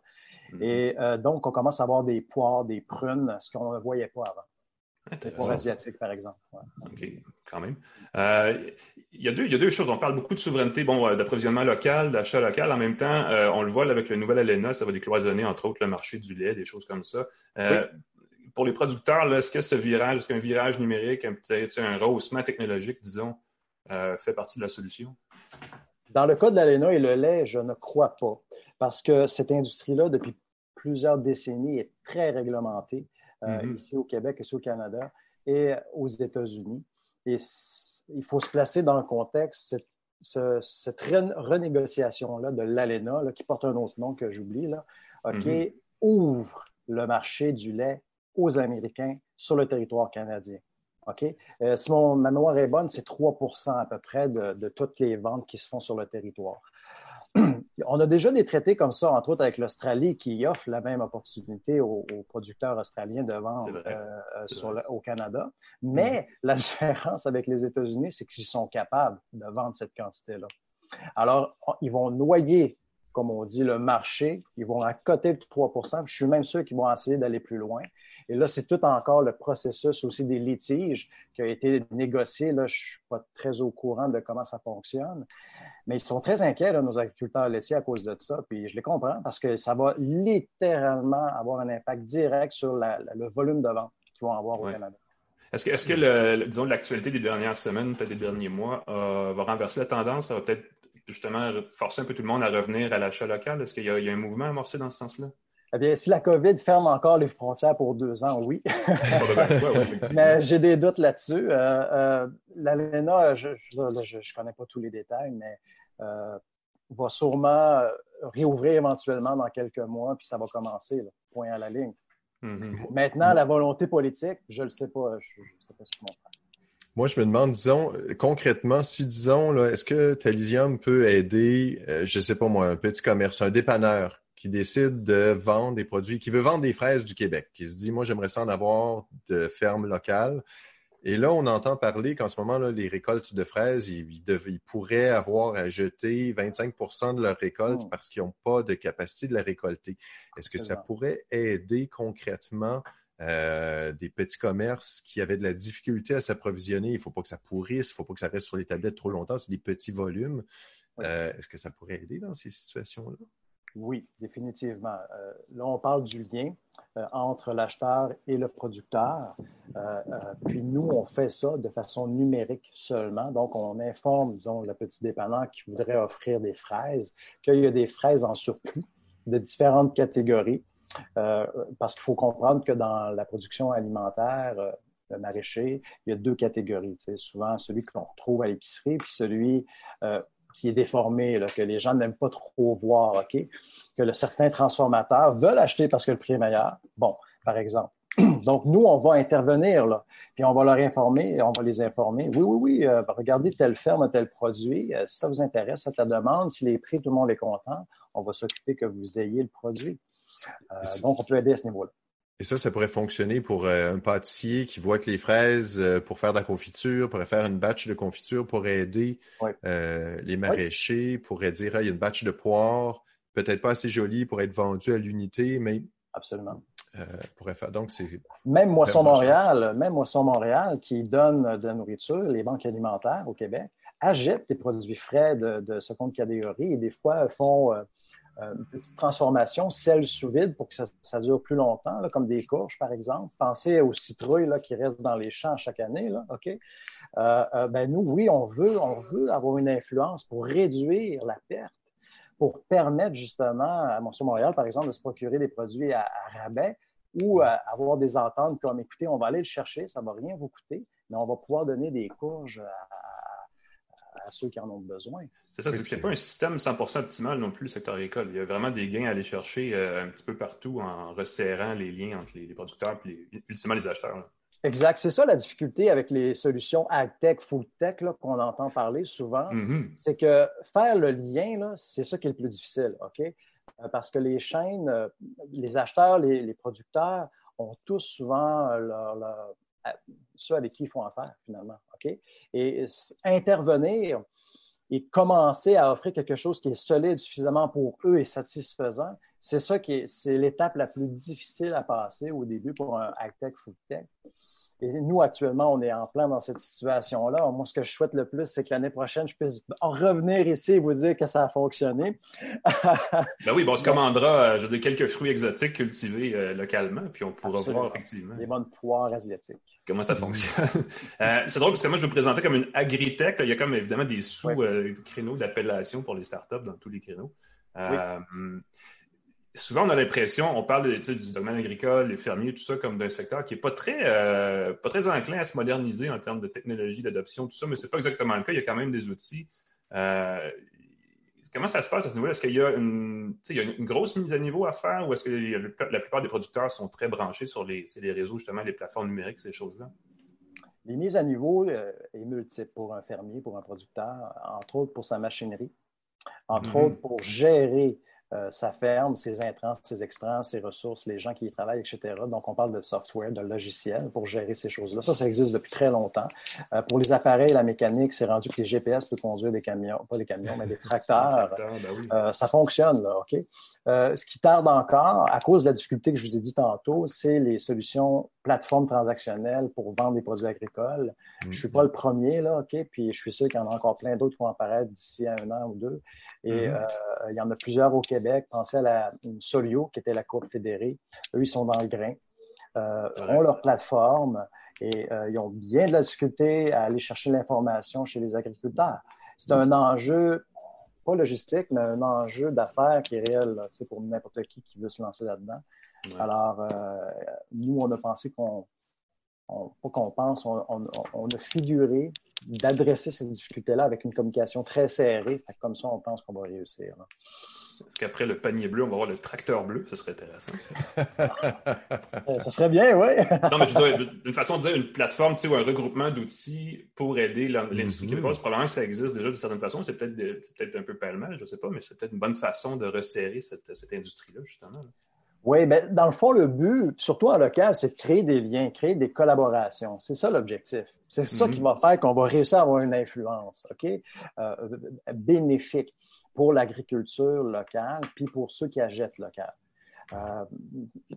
Mm-hmm. Et euh, donc, on commence à avoir des poires, des prunes, ce qu'on ne voyait pas avant. Les poires asiatiques, par exemple. OK, quand même. Euh, il, y a deux, il y a deux choses. On parle beaucoup de souveraineté, bon, d'approvisionnement local, d'achat local. En même temps, on le voit avec le nouvel ALENA, ça va décloisonner, entre autres, le marché du lait, des choses comme ça pour les producteurs, est-ce que ce virage, est-ce qu'un virage numérique, un, un rehaussement technologique, disons, euh, fait partie de la solution? Dans le cas de l'ALENA et le lait, je ne crois pas, parce que cette industrie-là, depuis plusieurs décennies, est très réglementée, euh, mm-hmm. ici au Québec, ici au Canada et aux États-Unis. Et il faut se placer dans le contexte, cette, renégociation-là de l'ALENA, qui porte un autre nom que j'oublie, OK, mm-hmm. ouvre le marché du lait aux Américains sur le territoire canadien. OK? Euh, si mon, ma mémoire est bonne, c'est 3 à peu près de, toutes les ventes qui se font sur le territoire. On a déjà des traités comme ça, entre autres avec l'Australie, qui offre la même opportunité aux, producteurs australiens de vendre euh, au Canada. Mais mm-hmm. la différence avec les États-Unis, c'est qu'ils sont capables de vendre cette quantité-là. Alors, ils vont noyer comme on dit, le marché. Ils vont accoter de 3% Je suis même sûr qu'ils vont essayer d'aller plus loin. Et là, c'est tout encore le processus aussi des litiges qui a été négocié. Là, je ne suis pas très au courant de comment ça fonctionne. Mais ils sont très inquiets, nos agriculteurs laitiers, à cause de ça. Puis je les comprends parce que ça va littéralement avoir un impact direct sur le volume de vente qu'ils vont avoir au Canada. Est-ce que, disons, l'actualité des dernières semaines, peut-être des derniers mois, euh, va renverser la tendance? Ça va peut-être justement forcer un peu tout le monde à revenir à l'achat local? Est-ce qu'il y, a un mouvement amorcé dans ce sens-là? Eh bien, si la COVID ferme encore les frontières pour deux ans, oui. mais j'ai des doutes là-dessus. Euh, euh, L'ALENA, je ne connais pas tous les détails, mais euh, va sûrement réouvrir éventuellement dans quelques mois, puis ça va commencer, point à la ligne. Mm-hmm. Maintenant, la volonté politique, je ne le sais pas. Je ne sais pas ce qu'ils Moi, je me demande, disons, concrètement, si, disons, est-ce que Talisium peut aider, je ne sais pas moi, un petit commerce, un dépanneur qui décide de vendre des produits, qui veut vendre des fraises du Québec, qui se dit, moi, j'aimerais ça en avoir de ferme locale. Et là, on entend parler qu'en ce moment, là, les récoltes de fraises, ils, pourraient avoir à jeter 25 de leur récolte oh. parce qu'ils n'ont pas de capacité de la récolter. Est-ce que ça pourrait aider concrètement euh, des petits commerces qui avaient de la difficulté à s'approvisionner? Il ne faut pas que ça pourrisse, il ne faut pas que ça reste sur les tablettes trop longtemps, c'est des petits volumes. Euh, est-ce que ça pourrait aider dans ces situations-là? Oui, définitivement. Euh, là, on parle du lien euh, entre l'acheteur et le producteur. Euh, puis nous, on fait ça de façon numérique seulement. Donc, on informe, disons, le petit dépanneur qui voudrait offrir des fraises, qu'il y a des fraises en surplus de différentes catégories. parce qu'il faut comprendre que dans la production alimentaire, le maraîcher, il y a deux catégories. Souvent, celui qu'on trouve à l'épicerie, puis celui qui est déformé, que les gens n'aiment pas trop voir, OK? Que le, certains transformateurs veulent acheter parce que le prix est meilleur. Bon, par exemple. Donc, nous, on va intervenir, là, puis on va leur informer, on va les informer. Oui, oui, oui, euh, regardez telle ferme, tel produit. Euh, si ça vous intéresse, faites la demande. Si les prix, tout le monde est content, on va s'occuper que vous ayez le produit. Euh, donc, on peut aider à ce niveau-là. Et ça, ça pourrait fonctionner pour euh, un pâtissier qui voit que les fraises, euh, pour faire de la confiture, pourrait faire une batch de confiture pour aider euh, les maraîchers, pourrait dire, il y a une batch de poires, peut-être pas assez jolie pour être vendue à l'unité, mais... Absolument. pourrait faire. Donc, c'est... Même Moisson Montréal, même Moisson Montréal, qui donne de la nourriture, les banques alimentaires au Québec, achètent des produits frais de, de seconde catégorie et des fois font une petite transformation, sel sous vide pour que ça, dure plus longtemps, comme des courges, par exemple. Pensez aux citrouilles là, qui restent dans les champs chaque année. Là? Euh, euh, ben nous, oui, on veut, on veut avoir une influence pour réduire la perte, pour permettre justement à Monsieur Montréal, par exemple, de se procurer des produits à, rabais ou avoir des ententes comme, écoutez, on va aller le chercher, ça ne va rien vous coûter, mais on va pouvoir donner des courges à, à ceux qui en ont besoin. C'est ça, c'est que c'est pas un système 100% optimal non plus, le secteur agricole. Il y a vraiment des gains à aller chercher euh, un petit peu partout en resserrant les liens entre les, producteurs et ultimement les acheteurs. Exact. C'est ça la difficulté avec les solutions AgTech, FoodTech qu'on entend parler souvent. Mm-hmm. C'est que faire le lien, c'est ça qui est le plus difficile. OK? Euh, parce que les chaînes, euh, les acheteurs, les, producteurs ont tous souvent leur ceux avec qui il faut en faire, finalement. Et intervenir et commencer à offrir quelque chose qui est solide suffisamment pour eux et satisfaisant, c'est ça qui est, c'est l'étape la plus difficile à passer au début pour un high-tech, food-tech. Et nous, actuellement, on est en plein dans cette situation-là. Moi, ce que je souhaite le plus, c'est que l'année prochaine, je puisse revenir ici et vous dire que ça a fonctionné. ben oui, bon, on se commandera euh, je veux quelques fruits exotiques cultivés euh, localement, puis on pourra voir effectivement. Les bonnes poires asiatiques. Comment ça fonctionne? Euh, c'est drôle parce que moi, je vous présentais comme une agritech. Il y a comme évidemment des sous-créneaux d'appellation pour les startups dans tous les créneaux. Oui souvent, on a l'impression, on parle du domaine agricole, les fermiers, tout ça, comme d'un secteur qui n'est pas très, euh, pas très enclin à se moderniser en termes de technologie, d'adoption, tout ça, mais ce n'est pas exactement le cas. Il y a quand même des outils. Euh, comment ça se passe à ce niveau-là? Est-ce qu'il y, a une, une grosse mise à niveau à faire ou est-ce que la plupart des producteurs sont très branchés sur les, les réseaux, justement, les plateformes numériques, ces choses-là? Les mises à niveau euh, multiples pour un fermier, pour un producteur, entre autres pour sa machinerie, entre mm-hmm. autres pour gérer euh, sa ferme, ses intrants, ses extrants, ses ressources, les gens qui y travaillent, etc. Donc, on parle de software, de logiciel pour gérer ces choses-là. Ça, ça existe depuis très longtemps. Euh, pour les appareils, la mécanique, c'est rendu que les GPS peuvent conduire des camions, pas des camions, mais des tracteurs. Ben euh, ça fonctionne, là, OK? ce qui tarde encore, à cause de la difficulté que je vous ai dit tantôt, c'est les solutions plateformes transactionnelles pour vendre des produits agricoles. Je ne suis pas le premier, là, OK? Puis je suis sûr qu'il y en a encore plein d'autres qui vont apparaître d'ici un an ou deux. Et mm-hmm. il y en a plusieurs au Québec. Pensez à la Solio, qui était la Cour fédérée. Eux, ils sont dans le grain, euh, ont leur plateforme et euh, ils ont bien de la difficulté à aller chercher l'information chez les agriculteurs. C'est un enjeu, pas logistique, mais un enjeu d'affaires qui est réel pour n'importe qui qui veut se lancer là-dedans. Alors, euh, nous, on a pensé qu'on pas qu'on pense, on, a figuré d'adresser ces difficultés-là avec une communication très serrée. Comme ça, on pense qu'on va réussir. Est-ce qu'après le panier bleu, on va avoir le tracteur bleu? Ce serait intéressant. Euh, ça serait bien, oui. non, mais je dois, d'une façon de dire, une plateforme ou un regroupement d'outils pour aider l'industrie mm-hmm. québécoise, probablement que ça existe déjà de certaine façon. C'est peut-être peut un peu palmel, je ne sais pas, mais c'est peut-être une bonne façon de resserrer cette, cette industrie-là, justement. Oui, mais dans le fond, le but, surtout en local, c'est de créer des liens, créer des collaborations. C'est ça l'objectif. C'est ça mm-hmm. qui va faire qu'on va réussir à avoir une influence, OK, euh, bénéfique pour l'agriculture locale, puis pour ceux qui achètent local. Euh,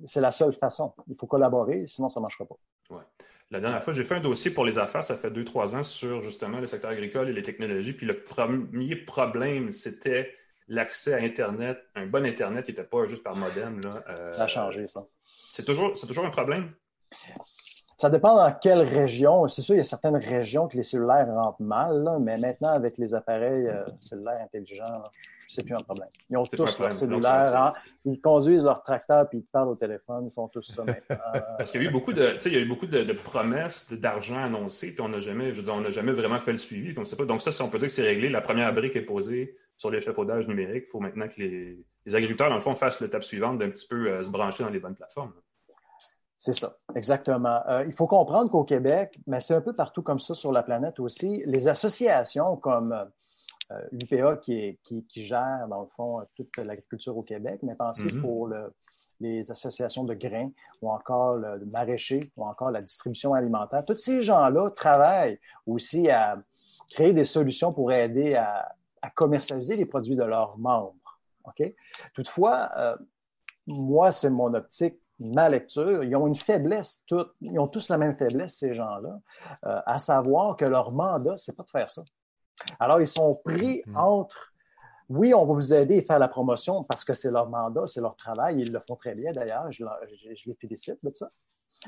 c'est la seule façon. Il faut collaborer, sinon ça ne marchera pas. Ouais. La dernière fois, j'ai fait un dossier pour les affaires, ça fait deux, trois ans, sur justement le secteur agricole et les technologies. Puis le premier problème, c'était l'accès à Internet, un bon Internet qui n'était pas juste par modem. Là, euh, ça a changé, ça. C'est toujours, toujours un problème? Ça dépend dans quelle région. C'est sûr, il y a certaines régions que les cellulaires rentrent mal, mais maintenant, avec les appareils euh, cellulaires intelligents, c'est plus un problème. Ils ont tous leur cellulaire, hein. ils conduisent leur tracteur puis ils parlent au téléphone, ils font tout ça maintenant. Parce qu'il y a eu beaucoup de, il y a eu beaucoup de, promesses d'argent annoncées, puis on n'a jamais, je veux on n'a jamais vraiment fait le suivi. Donc, pas. donc ça, si on peut dire que c'est réglé, la première brique est posée sur l'échafaudage numérique. Il faut maintenant que les, agriculteurs, dans le fond, fassent l'étape suivante d'un petit peu euh, se brancher dans les bonnes plateformes. C'est ça, exactement. Euh, il faut comprendre qu'au Québec, mais c'est un peu partout comme ça sur la planète aussi, les associations comme euh, l'UPA qui, gère, dans le fond, toute l'agriculture au Québec, mais pensez mm-hmm. pour les associations de grains ou encore le, maraîcher ou encore la distribution alimentaire. Tous ces gens-là travaillent aussi à créer des solutions pour aider à, commercialiser les produits de leurs membres. Toutefois, euh, moi, c'est mon optique ma lecture, ils ont une faiblesse, ils ont tous la même faiblesse, ces gens-là, euh, à savoir que leur mandat, c'est pas de faire ça. Alors, ils sont pris mm-hmm. entre, oui, on va vous aider et faire la promotion parce que c'est leur mandat, c'est leur travail, ils le font très bien d'ailleurs, je, les félicite de ça.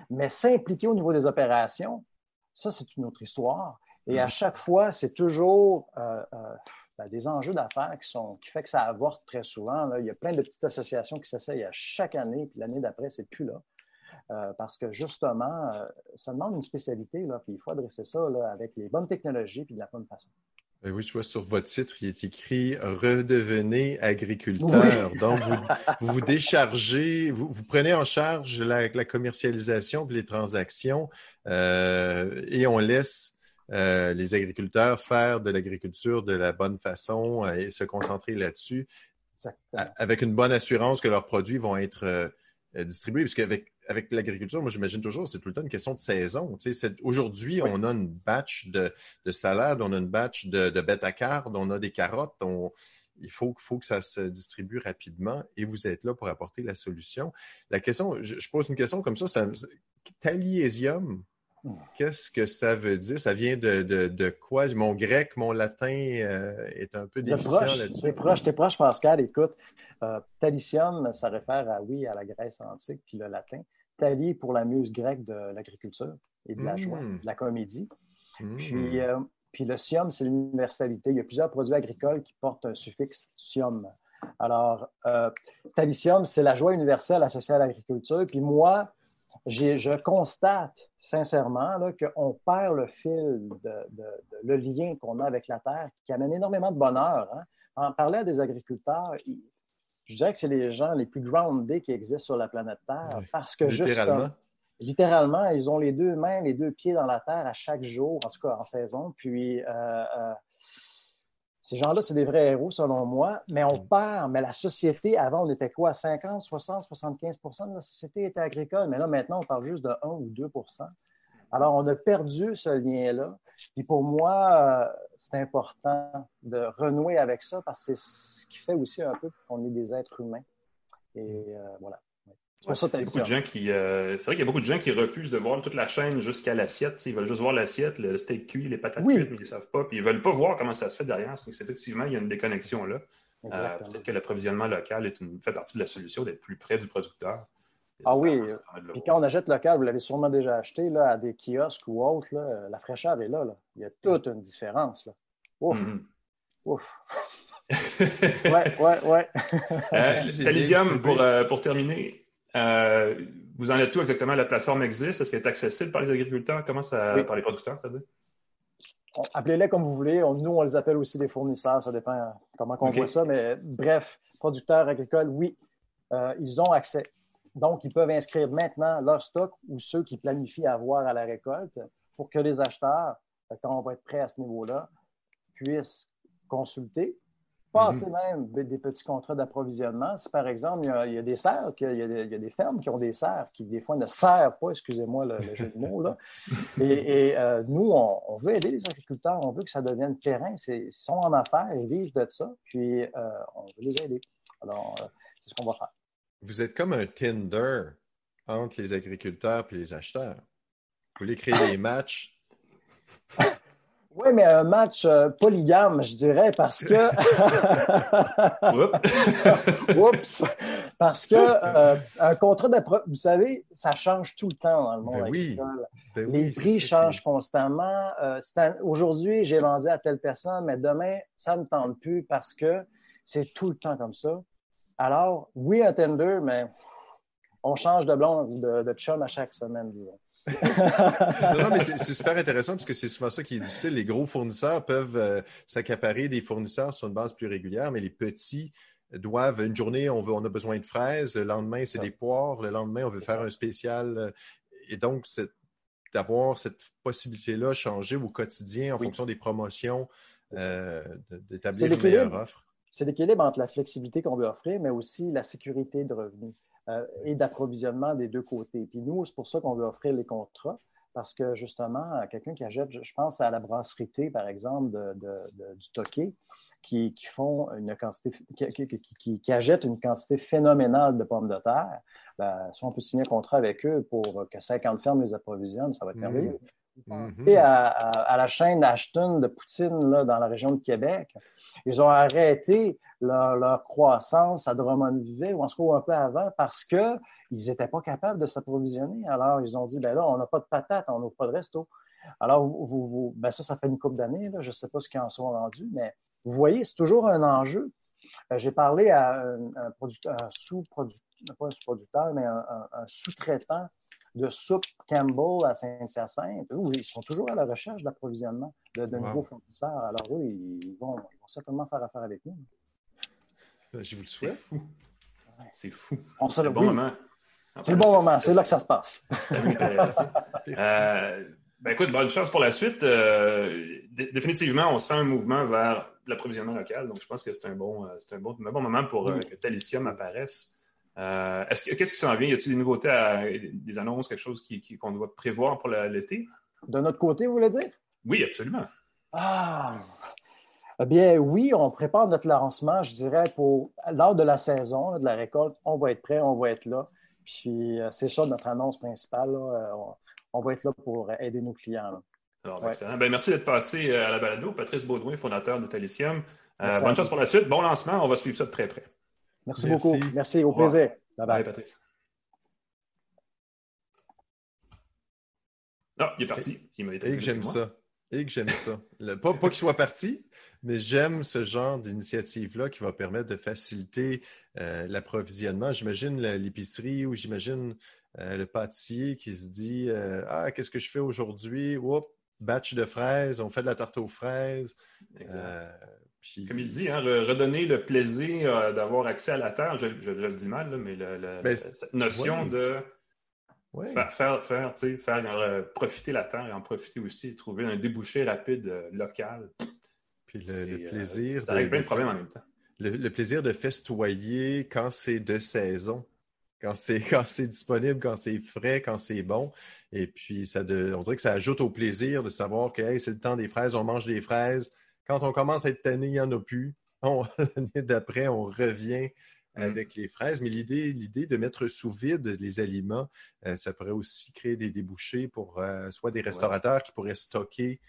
Mais s'impliquer au niveau des opérations, ça, c'est une autre histoire. Et à mm-hmm. chaque fois, c'est toujours euh, des enjeux d'affaires qui sont qui fait que ça avorte très souvent. Il y a plein de petites associations qui s'essayent à chaque année, puis l'année d'après, c'est plus là. Euh, parce que justement, euh, ça demande une spécialité, là, puis il faut adresser ça avec les bonnes technologies puis de la bonne façon. Ben oui, je vois sur votre titre, il est écrit Redevenez agriculteur. Donc, vous, vous, déchargez, vous, vous, prenez en charge la, la commercialisation et les transactions euh, et on laisse euh, les agriculteurs faire de l'agriculture de la bonne façon euh, et se concentrer là-dessus avec une bonne assurance que leurs produits vont être euh, distribuer. Parce qu'avec avec l'agriculture, moi, j'imagine toujours, c'est tout le temps une question de saison. Aujourd'hui, on a une batch de, de, salade, on a une batch de, de bêta-carde, on a des carottes. il faut, faut, que ça se distribue rapidement et vous êtes là pour apporter la solution. La question, je, pose une question comme ça, ça taliésium, Qu'est-ce que ça veut dire? Ça vient de, de, quoi? Mon grec, mon latin euh, est un peu déficient là-dessus. T'es proche, proche, Pascal. Écoute, euh, talicium, ça réfère à, oui, à la Grèce antique, puis le latin. Tali pour la muse grecque de l'agriculture et de la joie, hmm. de la comédie. Hmm. Puis, euh, puis le sium, c'est l'universalité. Il y a plusieurs produits agricoles qui portent un suffixe sium. Alors, talicium, c'est la joie universelle associée à l'agriculture. Puis moi, je constate sincèrement qu'on perd le fil, de, le lien qu'on a avec la Terre qui amène énormément de bonheur. Hein. En parlant à des agriculteurs, je dirais que c'est les gens les plus groundés qui existent sur la planète Terre parce que littéralement. littéralement, ils ont les deux mains, les deux pieds dans la Terre à chaque jour, en tout cas en saison. Puis, euh, euh, ces gens-là, c'est des vrais héros, selon moi, mais on mm. perd. Mais la société, avant, on était quoi? 50, 60, 75% de la société était agricole, mais là, maintenant, on parle juste de 1 ou 2% Alors, on a perdu ce lien-là. Puis pour moi, euh, c'est important de renouer avec ça parce que c'est ce qui fait aussi un peu qu'on est des êtres humains. Et euh, voilà beaucoup de gens qui, euh, c'est vrai qu'il y a beaucoup de gens qui refusent de voir toute la chaîne jusqu'à l'assiette. Ils veulent juste voir l'assiette, le steak cuit, les patates cuites, mais ils ne savent pas. Puis ils ne veulent pas voir comment ça se fait derrière. C'est effectivement, il y a une déconnexion là. Euh, peut-être que l'approvisionnement local est une, fait partie de la solution, d'être plus près du producteur. Ah oui. Puis quand on achète local, vous l'avez sûrement déjà acheté là, à des kiosques ou autres, là, la fraîcheur est là, là, Il y a toute une différence. Là. Ouf. Mm-hmm. Ouf. ouais, ouais, ouais. euh, pour, euh, pour terminer, euh, vous en êtes tout exactement? La plateforme existe? Est-ce qu'elle est accessible par les agriculteurs? Comment ça, par les producteurs, ça veut dire? Appelez-les comme vous voulez. nous, on les appelle aussi des fournisseurs. Ça dépend comment on voit ça. Mais bref, producteurs agricoles, oui, euh, ils ont accès. Donc, ils peuvent inscrire maintenant leur stock ou ceux qui planifient avoir à la récolte pour que les acheteurs, euh, quand on va être prêt à ce niveau-là, puissent consulter, passer mhm. même des petits contrats d'approvisionnement. Si par exemple, il y, a, des serres, il y a des, fermes qui ont des serres qui des fois ne servent pas, excusez-moi le, jeu de mots, là. Et, euh, nous, on, veut aider les agriculteurs, on veut que ça devienne terrain. Ils sont en affaires, ils vivent de ça, puis euh, on veut les aider. Alors, euh, c'est ce qu'on va faire. Vous êtes comme un Tinder entre les agriculteurs et les acheteurs. Vous voulez créer des matchs Oui, mais un match euh, polygame, je dirais, parce que. Oups! Parce que euh, un contrat d'approvisionnement, vous savez, ça change tout le temps dans le monde. Ben oui. Ben Les prix changent constamment. Euh, aujourd'hui, j'ai vendu à telle personne, mais demain, ça ne me tente plus parce que c'est tout le temps comme ça. Alors, oui, un tender, mais on change de blonde, de, de chum à chaque semaine, disons non, mais c'est super intéressant parce que c'est souvent ça qui est difficile. Les gros fournisseurs peuvent euh, s'accaparer des fournisseurs sur une base plus régulière, mais les petits doivent, une journée, on, veut, on a besoin de fraises, le lendemain, c'est des poires, le lendemain, on veut faire un spécial. Euh, et donc, d'avoir cette possibilité-là changer au quotidien en fonction des promotions, euh, d'établir une meilleure offre. C'est l'équilibre entre la flexibilité qu'on veut offrir, mais aussi la sécurité de revenus. Euh, et d'approvisionnement des deux côtés. Puis nous, c'est pour ça qu'on veut offrir les contrats, parce que justement, quelqu'un qui achète, je pense à la brasserie par exemple, du Toqué, qui, font une quantité, qui, qui, achètent une quantité phénoménale de pommes de terre, ben, si on peut signer un contrat avec eux pour que 50 fermes les approvisionnent, ça va être mmh. Mm-hmm. À, la chaîne Ashton de Poutine là, dans la région de Québec, ils ont arrêté leur, croissance à Drummondville, ou en ce cas un peu avant, parce qu'ils n'étaient pas capables de s'approvisionner. Alors, ils ont dit, ben là, on n'a pas de patates, on n'ouvre pas de resto. Alors, vous, ben ça, ça fait une couple d'années, je ne sais pas ce qu'ils en sont rendus, mais vous voyez, c'est toujours un enjeu. Euh, j'ai parlé à un, sous-producteur, pas un sous-producteur, mais un sous-traitant de soupe Campbell à Saint-Hyacinthe, ils sont toujours à la recherche d'approvisionnement de, nouveaux fournisseurs. Alors eux, ils vont, certainement faire affaire avec nous. Euh, je vous le souhaite. C'est fou. C'est le bon moment. C'est le bon moment, c'est là que ça se passe. euh, ben écoute, bonne chance pour la suite. Euh, définitivement, on sent un mouvement vers l'approvisionnement local. Donc, je pense que c'est un bon, euh, un bon, un bon moment pour que Talicium apparaisse Qu'est-ce qui s'en vient? Y a-t-il des nouveautés, des annonces, quelque chose qu'on doit prévoir pour l'été? De notre côté, vous voulez dire? Oui, absolument. Ah! Eh bien, oui, on prépare notre lancement, je dirais, pour lors de la saison, de la récolte. On va être prêt, on va être là. Puis, euh, c'est ça notre annonce principale. Euh, on, va être là pour aider nos clients. Alors, excellent. Ben, merci d'être passé euh, à la balado. Patrice Baudouin, fondateur de Talicium. bonne chance pour la suite. Bon lancement. On va suivre ça de très près. Merci, beaucoup. Merci. Au plaisir. Bye bye. Patrice. Ah, il est parti. Il m'a été. Et que j'aime ça. Et que j'aime ça. pas pas qu'il soit parti, mais j'aime ce genre d'initiative-là qui va permettre de faciliter euh, l'approvisionnement. J'imagine l'épicerie ou j'imagine euh, le pâtissier qui se dit euh, Ah, qu'est-ce que je fais aujourd'hui? Oups, batch de fraises, on fait de la tarte aux fraises. Comme il dit, hein, redonner le plaisir d'avoir accès à la terre, je, le dis mal, mais ben, cette notion de faire, faire, faire profiter la terre et en profiter aussi, trouver un débouché rapide local le, euh, plaisir. ça règle plein de problèmes en même temps. Le, plaisir de festoyer quand c'est de saison, quand c'est quand c'est disponible, quand c'est frais, quand c'est bon. Et puis, ça on dirait que ça ajoute au plaisir de savoir que c'est le temps des fraises, on mange des fraises. Quand on commence à être tanné, il n'y en a plus. L'année d'après, on revient mm. avec les fraises. Mais l'idée, l'idée de mettre sous vide les aliments, euh, ça pourrait aussi créer des débouchés pour euh, soit des restaurateurs qui pourraient stocker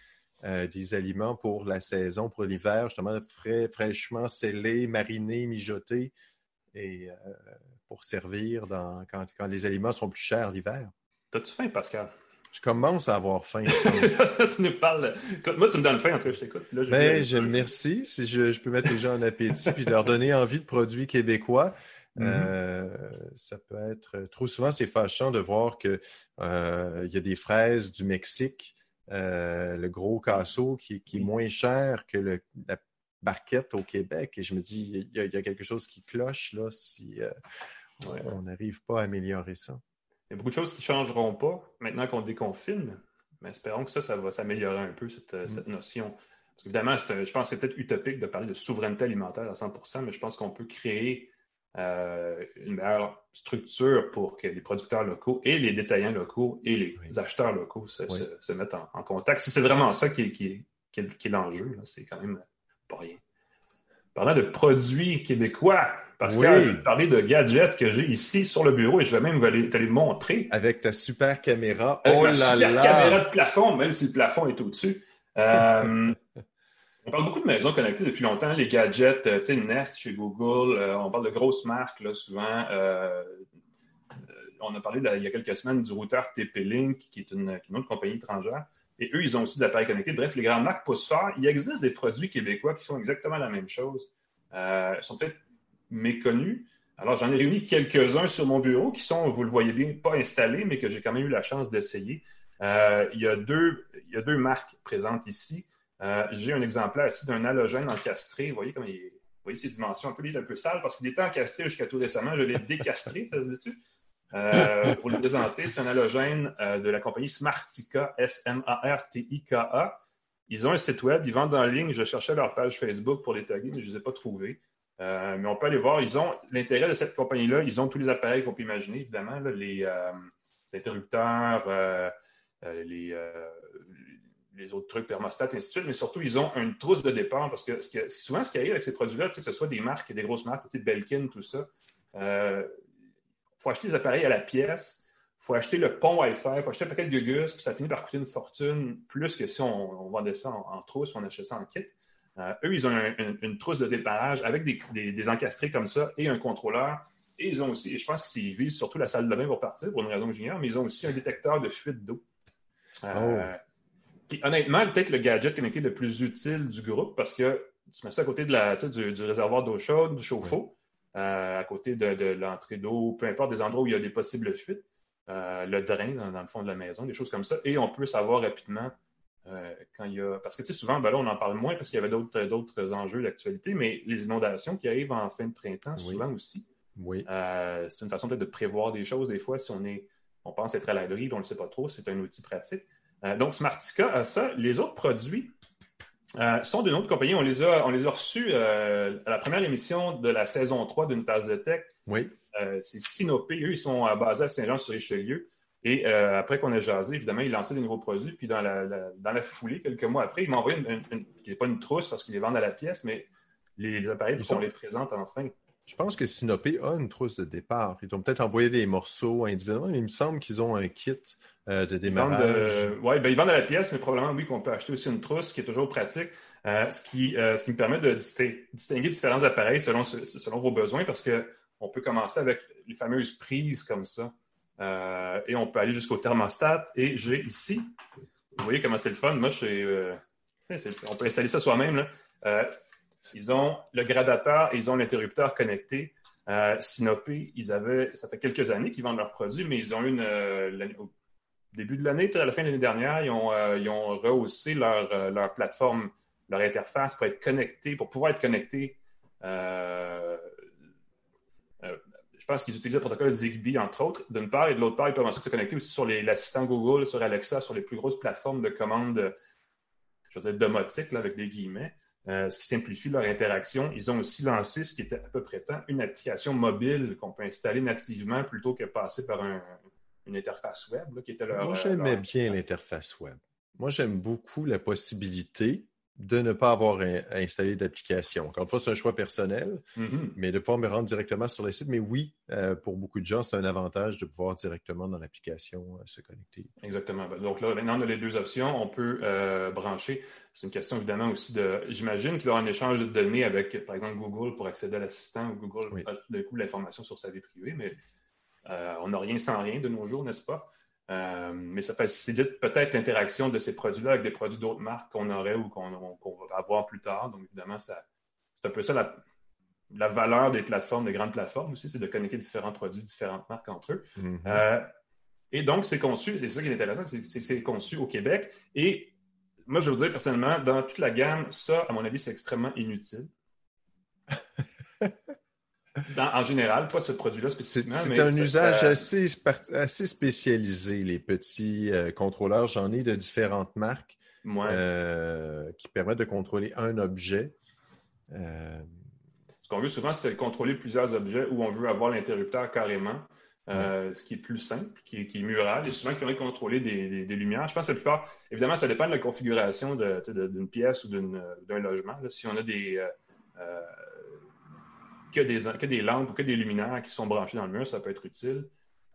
euh, des aliments pour la saison, pour l'hiver, justement frais, fraîchement scellés, marinés, mijotés, et pour servir quand, les aliments sont plus chers l'hiver. T'as-tu faim, Pascal? Je commence à avoir faim. tu nous parles. Moi, tu me donnes faim, en tout cas, je t'écoute. Ben, je, merci. Si je, peux mettre les gens en appétit puis leur donner envie de produits québécois. Mm-hmm. Euh, ça peut être trop souvent c'est fâchant de voir que il y a des fraises du Mexique euh, le gros casseau qui, est moins cher que la barquette au Québec. Et je me dis, il y, a, quelque chose qui cloche là si euh, on n'arrive pas à améliorer ça. Il y a beaucoup de choses qui ne changeront pas maintenant qu'on déconfine, mais espérons que ça, ça va s'améliorer un peu, cette, euh, mm. notion. Parce qu'évidemment, je pense que c'est peut-être utopique de parler de souveraineté alimentaire à 100% mais je pense qu'on peut créer euh, une meilleure structure pour que les producteurs locaux et les détaillants locaux et les acheteurs locaux se, mettent en, contact. Si c'est vraiment ça qui est, qui est, l'enjeu, c'est quand même pas rien. Parlant de produits québécois, parce que je vais parler de gadgets que j'ai ici sur le bureau et je vais même aller, te les montrer. Avec ta super caméra. oh là super caméra de plafond, même si le plafond est au-dessus. Euh, On parle beaucoup de maisons connectées depuis longtemps, les gadgets, euh, tu sais, Nest chez Google, euh, on parle de grosses marques, là, souvent. Euh, on a parlé il y a quelques semaines du routeur TP-Link, qui est une, autre compagnie étrangère. Et eux, ils ont aussi des appareils connectés. Bref, les grandes marques poussent fort. Il existe des produits québécois qui sont exactement la même chose. ils sont peut-être méconnus. Alors, j'en ai réuni quelques-uns sur mon bureau qui sont, vous le voyez bien, pas installés, mais que j'ai quand même eu la chance d'essayer. il, y a deux, il y a deux marques présentes ici. Euh, j'ai un exemplaire ici d'un halogène encastré. Vous voyez comme il vous voyez ses dimensions un peu, il est un peu sale parce qu'il était encastré jusqu'à tout récemment. Je l'ai décastré, ça se dit-tu? Euh, pour le présenter, c'est un halogène euh, de la compagnie Smartica, S-M-A-R-T-I-K-A. Ils ont un site web, ils vendent en ligne. Je cherchais leur page Facebook pour les taguer, mais je ne les ai pas trouvés. mais on peut aller voir. Ils ont l'intérêt de cette compagnie-là. Ils ont tous les appareils qu'on peut imaginer, évidemment, les, interrupteurs, les, autres trucs, thermostat, et ainsi de suite, mais surtout, ils ont une trousse de départ parce que, souvent, ce qui arrive avec ces produits-là, c'est que ce soit des marques, des grosses marques, Belkin, tout ça. Euh, faut acheter les appareils à la pièce, il faut acheter le pont Wi-Fi, il faut acheter un paquet de gugus, puis ça finit par coûter une fortune, plus que si on, vendait ça en, trousse ou on achetait ça en kit. Euh, eux, ils ont une trousse de déparage avec des, encastrés comme ça et un contrôleur. Et ils ont aussi, et je pense qu'ils visent surtout la salle de bain pour partir, pour une raison que j'ignore, mais ils ont aussi un détecteur de fuite d'eau. Euh, oh honnêtement, peut-être le gadget connecté le plus utile du groupe parce que tu mets ça à côté de la, du, réservoir d'eau chaude, du chauffe-eau, euh, à côté de, l'entrée d'eau, peu importe des endroits où il y a des possibles fuites, euh, le drain dans, le fond de la maison, des choses comme ça. Et on peut savoir rapidement euh, quand il y a. Parce que tu sais, souvent, ben là, on en parle moins parce qu'il y avait d'autres enjeux d'actualité, mais les inondations qui arrivent en fin de printemps, souvent aussi. Oui. c'est une façon peut-être de prévoir des choses des fois si on est. On pense être à l'abri, on ne le sait pas trop, c'est un outil pratique. Donc, Smartica a ça. Les autres produits, euh, sont d'une autre compagnie. On les a, on les a reçus euh, à la première émission de la saison 3 d'une tasse de tech. Oui. Euh, c'est Sinopé. Eux, ils sont basés à Saint-Jean-sur-Richelieu. Et après qu'on ait jasé, évidemment, ils lançaient des nouveaux produits. Puis dans la, dans la foulée, quelques mois après, ils m'ont envoyé une, qui n'est pas une trousse parce qu'ils les vendent à la pièce, mais les, appareils, ils sont les présentent enfin. Je pense que Sinopé a une trousse de départ. Ils t'ont peut-être envoyé des morceaux individuellement, mais il me semble qu'ils ont un kit euh, de démarrage. Oui, ben, ils vendent à la pièce, mais probablement, oui, qu'on peut acheter aussi une trousse, qui est toujours pratique, euh, ce, qui, euh, ce qui me permet de distinguer différents appareils selon, selon vos besoins, parce qu'on peut commencer avec les fameuses prises comme ça. et on peut aller jusqu'au thermostat. Et j'ai ici, vous voyez comment c'est le fun. Moi, je on peut installer ça soi-même. Ils ont le gradateur et ils ont l'interrupteur connecté. Euh, Sinopé, ils avaient, ça fait quelques années qu'ils vendent leurs produits, mais ils ont une, euh, début de l'année, à la fin de l'année dernière, ils ont, euh, rehaussé leur, euh, leur, plateforme, leur interface pour être connectés, pour pouvoir être connectés. je pense qu'ils utilisent le protocole Zigbee, entre autres, d'une part, et de l'autre part, ils peuvent ensuite se connecter aussi sur l'assistant Google, sur Alexa, sur les plus grosses plateformes de commandes, je veux dire, domotiques, avec des guillemets. Euh, ce qui simplifie leur interaction. Ils ont aussi lancé, ce qui était à peu près temps, une application mobile qu'on peut installer nativement plutôt que passer par une interface web, qui était leur. Moi, j'aimais bien l'interface web. Moi, j'aime beaucoup la possibilité de ne pas avoir installé d'application. Encore une fois, c'est un choix personnel, mm-hmm. mais de pouvoir me rendre directement sur le site. Mais oui, euh, pour beaucoup de gens, c'est un avantage de pouvoir directement dans l'application euh, se connecter. Exactement. Donc là, maintenant, on a les deux options. On peut euh, brancher. C'est une question évidemment aussi de. J'imagine qu'il y aura un échange de données avec, par exemple, Google pour accéder à l'assistant ou Google a tout coup l'information sur sa vie privée, mais on n'a rien sans rien de nos jours, n'est-ce pas? Euh, mais ça facilite peut-être l'interaction de ces produits-là avec des produits d'autres marques qu'on aurait ou qu'on va avoir plus tard. Donc, évidemment, c'est un peu ça la, valeur des plateformes, des grandes plateformes aussi, c'est de connecter différents produits, différentes marques entre eux. Mm-hmm. Euh, et donc, c'est conçu, c'est ça qui est intéressant, c'est que c'est conçu au Québec. Et moi, je veux dire personnellement, dans toute la gamme, ça, à mon avis, c'est extrêmement inutile. En général, pas ce produit-là spécifiquement. C'est un usage assez, assez spécialisé, les petits euh, contrôleurs. J'en ai de différentes marques euh, qui permettent de contrôler un objet. Euh, ce qu'on veut souvent, c'est contrôler plusieurs objets où on veut avoir l'interrupteur carrément. ce qui est plus simple, qui est, mural, et souvent qui permet de contrôler des, lumières. Je pense que la plupart, évidemment, ça dépend de la configuration d'une pièce ou d'un logement. Si on a des, que des, que des lampes ou que des luminaires qui sont branchés dans le mur, ça peut être utile,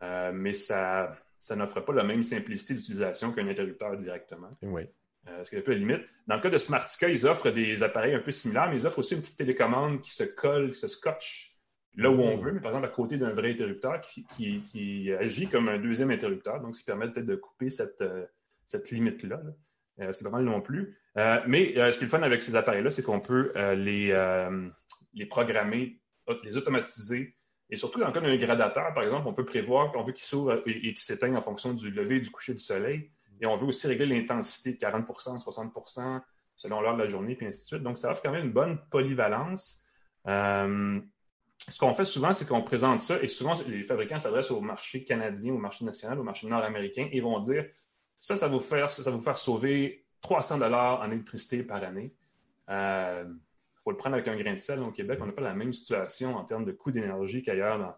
euh, mais ça, ça n'offre pas la même simplicité d'utilisation qu'un interrupteur directement. Oui. Euh, ce qui est un peu la limite. Dans le cas de Smartica, ils offrent des appareils un peu similaires, mais ils offrent aussi une petite télécommande qui se colle, qui se scotche là où on mm. veut, mais par exemple à côté d'un vrai interrupteur qui, qui, agit comme un deuxième interrupteur, donc ce qui permet peut-être de couper cette, euh, cette limite-là. ce qui est pas mal non plus. mais ce qui est le fun avec ces appareils-là, c'est qu'on peut les, les programmer les automatiser. Et surtout, dans le cas d'un gradateur, par exemple, on peut prévoir qu'on veut qu'il s'ouvre et, qu'il s'éteigne en fonction du lever et du coucher du soleil. Et on veut aussi régler l'intensité de 40% 60% selon l'heure de la journée, puis ainsi de suite. Donc, ça offre quand même une bonne polyvalence. Euh, ce qu'on fait souvent, c'est qu'on présente ça, et souvent, les fabricants s'adressent au marché canadien, au marché national, au marché nord-américain, et vont dire ça, ça va vous faire, ça, vous faire sauver 300 dollars en électricité par année. Euh, faut le prendre avec un grain de sel. Au Québec, on n'a pas la même situation en termes de coût d'énergie qu'ailleurs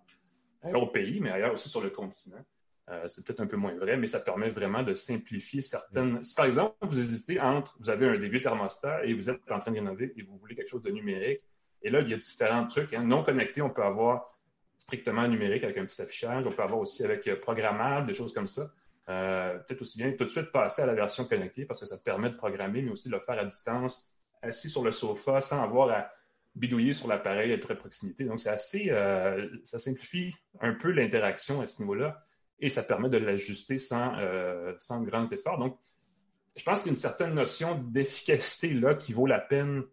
au pays, mais ailleurs aussi sur le continent. Euh, c'est peut-être un peu moins vrai, mais ça permet vraiment de simplifier certaines. Si par exemple, vous hésitez entre, vous avez un des vieux thermostat et vous êtes en train de rénover et vous voulez quelque chose de numérique, et là, il y a différents trucs. Hein. Non connectés, on peut avoir strictement numérique avec un petit affichage. On peut avoir aussi avec euh, programmable, des choses comme ça. Euh, peut-être aussi bien tout de suite passer à la version connectée parce que ça permet de programmer, mais aussi de le faire à distance assis sur le sofa sans avoir à bidouiller sur l'appareil à très proximité. Donc, c'est assez, euh, ça simplifie un peu l'interaction à ce niveau-là et ça permet de l'ajuster sans, euh, sans grand effort. Donc, je pense qu'il y a une certaine notion d'efficacité là qui vaut la peine,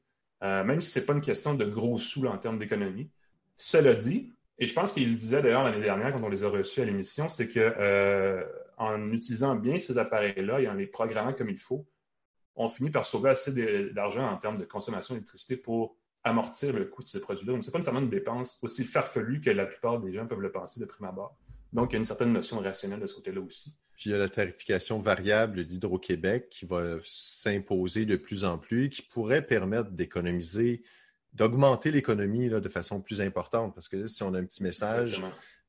euh, même si ce n'est pas une question de gros sous en termes d'économie. Cela dit, et je pense qu'il le disait d'ailleurs l'année dernière quand on les a reçus à l'émission, c'est que en utilisant bien ces appareils-là et en les programmant comme il faut, on finit par sauver assez d'argent en termes de consommation d'électricité pour amortir le coût de ces produits-là. Donc, ce n'est pas nécessairement une dépense aussi farfelue que la plupart des gens peuvent le penser de prime abord. Donc, il y a une certaine notion rationnelle de ce côté-là aussi. Puis il y a la tarification variable d'Hydro-Québec qui va s'imposer de plus en plus, qui pourrait permettre d'économiser, d'augmenter l'économie de façon plus importante. Parce que là, si on a un petit message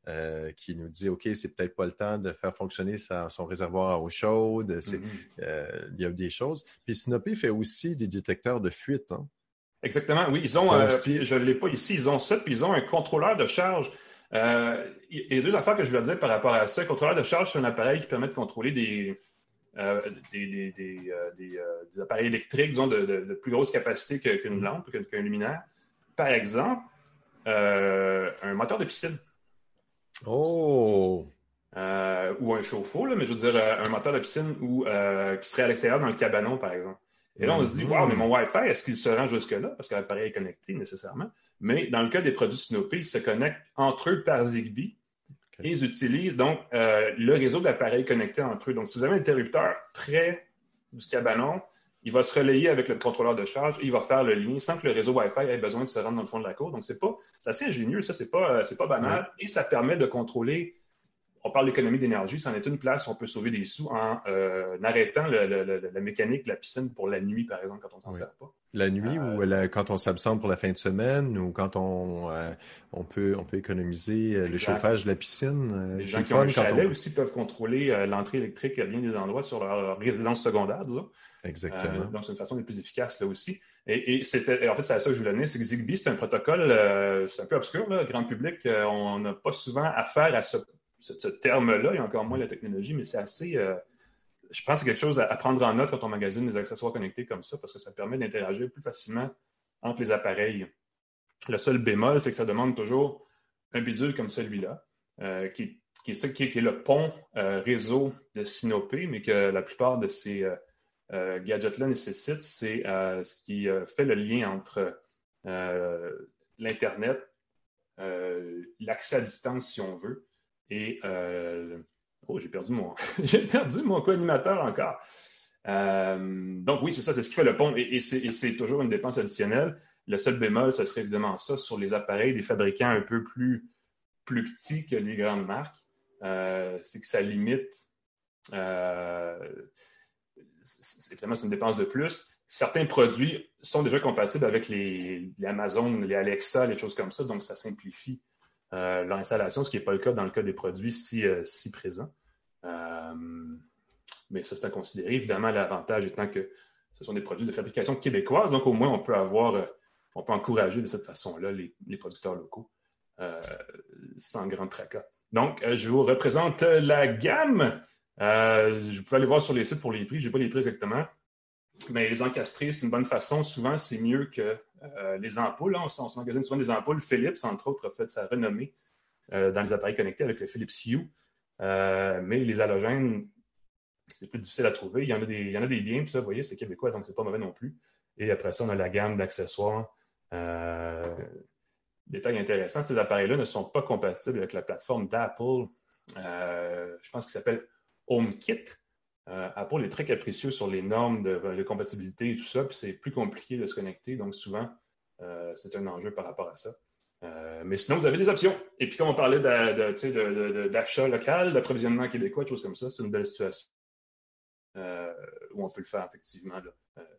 euh, qui nous dit OK, c'est peut-être pas le temps de faire fonctionner son réservoir à eau chaude, mm-hmm. euh, il y a des choses. Puis Sinopé fait aussi des détecteurs de fuite. Hein. Exactement, oui. Ils ont, euh, je ne l'ai pas ici, ils ont ça, puis ils ont un contrôleur de charge il y a deux affaires que je veux dire par rapport à ça. Le contrôleur de charge, c'est un appareil qui permet de contrôler des, des, appareils électriques, disons, de, plus grosse capacité qu'une lampe, qu'un luminaire. Par exemple, un moteur de piscine. Oh! ou un chauffe-eau, mais je veux dire un moteur de piscine ou, qui serait à l'extérieur dans le cabanon, par exemple. Et là, on se dit, mm-hmm. waouh, mais mon Wi-Fi, est-ce qu'il se rend jusque-là? Parce que l'appareil est connecté nécessairement. Mais dans le cas des produits Snopé, ils se connectent entre eux par Zigbee et ils utilisent donc euh, le réseau d'appareils connectés entre eux. Donc, si vous avez un interrupteur près du cabanon, il va se relayer avec le contrôleur de charge et il va faire le lien sans que le réseau Wi-Fi ait besoin de se rendre dans le fond de la cour. Donc, c'est pas, c'est assez ingénieux, ça, c'est pas, c'est pas banal et ça permet de contrôler on parle d'économie d'énergie, c'en est une place où on peut sauver des sous en euh, arrêtant la mécanique de la piscine pour la nuit, par exemple, quand on s'en sert pas. La nuit ou euh, quand on s'absente pour la fin de semaine ou quand on, euh, on, peut, on peut économiser le chauffage de la piscine. Les gens qui ont un chalet aussi peuvent contrôler l'entrée électrique à bien des endroits sur leur, résidence secondaire, disons. Exactement. donc, c'est une façon de plus efficace là aussi. Et, c'était, en fait, c'est à ça que je voulais donner, c'est que Zigbee, c'est un protocole, c'est un peu obscur, là, grand public. on n'a pas souvent affaire à ce ce, terme-là, a encore moins la technologie, mais c'est assez. Euh, je pense que c'est quelque chose à, prendre en note quand on magasine des accessoires connectés comme ça, parce que ça permet d'interagir plus facilement entre les appareils. Le seul bémol, c'est que ça demande toujours un bidule comme celui-là, euh, qui, qui, est, qui, est, le pont euh, réseau de Sinopé, mais que la plupart de ces gadgets-là nécessitent, c'est ce qui fait le lien entre l'Internet, l'accès à distance, si on veut, et euh, oh, j'ai perdu mon j'ai perdu mon co-animateur encore. Euh, donc oui, c'est ça, c'est ce qui fait le pont et, c'est toujours une dépense additionnelle. Le seul bémol, ce serait évidemment ça sur les appareils des fabricants un peu plus, plus petits que les grandes marques. Euh, c'est que ça limite. évidemment, c'est une dépense de plus. Certains produits sont déjà compatibles avec les, les Amazon, les Alexa, les choses comme ça, donc ça simplifie euh, l'installation, ce qui n'est pas le cas dans le cas des produits si, euh, présents. Euh, mais ça, c'est à considérer. Évidemment, l'avantage étant que ce sont des produits de fabrication québécoise, donc au moins, on peut avoir, on peut encourager de cette façon-là les, producteurs locaux sans grand tracas. Donc, je vous représente la gamme. je pouvais aller voir sur les sites pour les prix. Je n'ai pas les prix exactement. Mais les encastrer, c'est une bonne façon. Souvent, c'est mieux que euh, les ampoules. On, se magasine souvent des ampoules. Philips, entre autres, a fait sa renommée euh, dans les appareils connectés avec le Philips Hue. Euh, mais les halogènes, c'est plus difficile à trouver. Il y en a des, il y en a des biens, puis ça, vous voyez, c'est québécois, donc c'est pas mauvais non plus. Et après ça, on a la gamme d'accessoires. détail intéressant, ces appareils-là ne sont pas compatibles avec la plateforme d'Apple. je pense qu'il s'appelle HomeKit. Euh, Apple est très capricieux sur les normes de, compatibilité et tout ça, puis c'est plus compliqué de se connecter, donc souvent, euh, c'est un enjeu par rapport à ça. Euh, mais sinon, vous avez des options. Et puis, comme on parlait d'achat local, d'approvisionnement québécois, des choses comme ça, c'est une belle situation où on peut le faire, effectivement.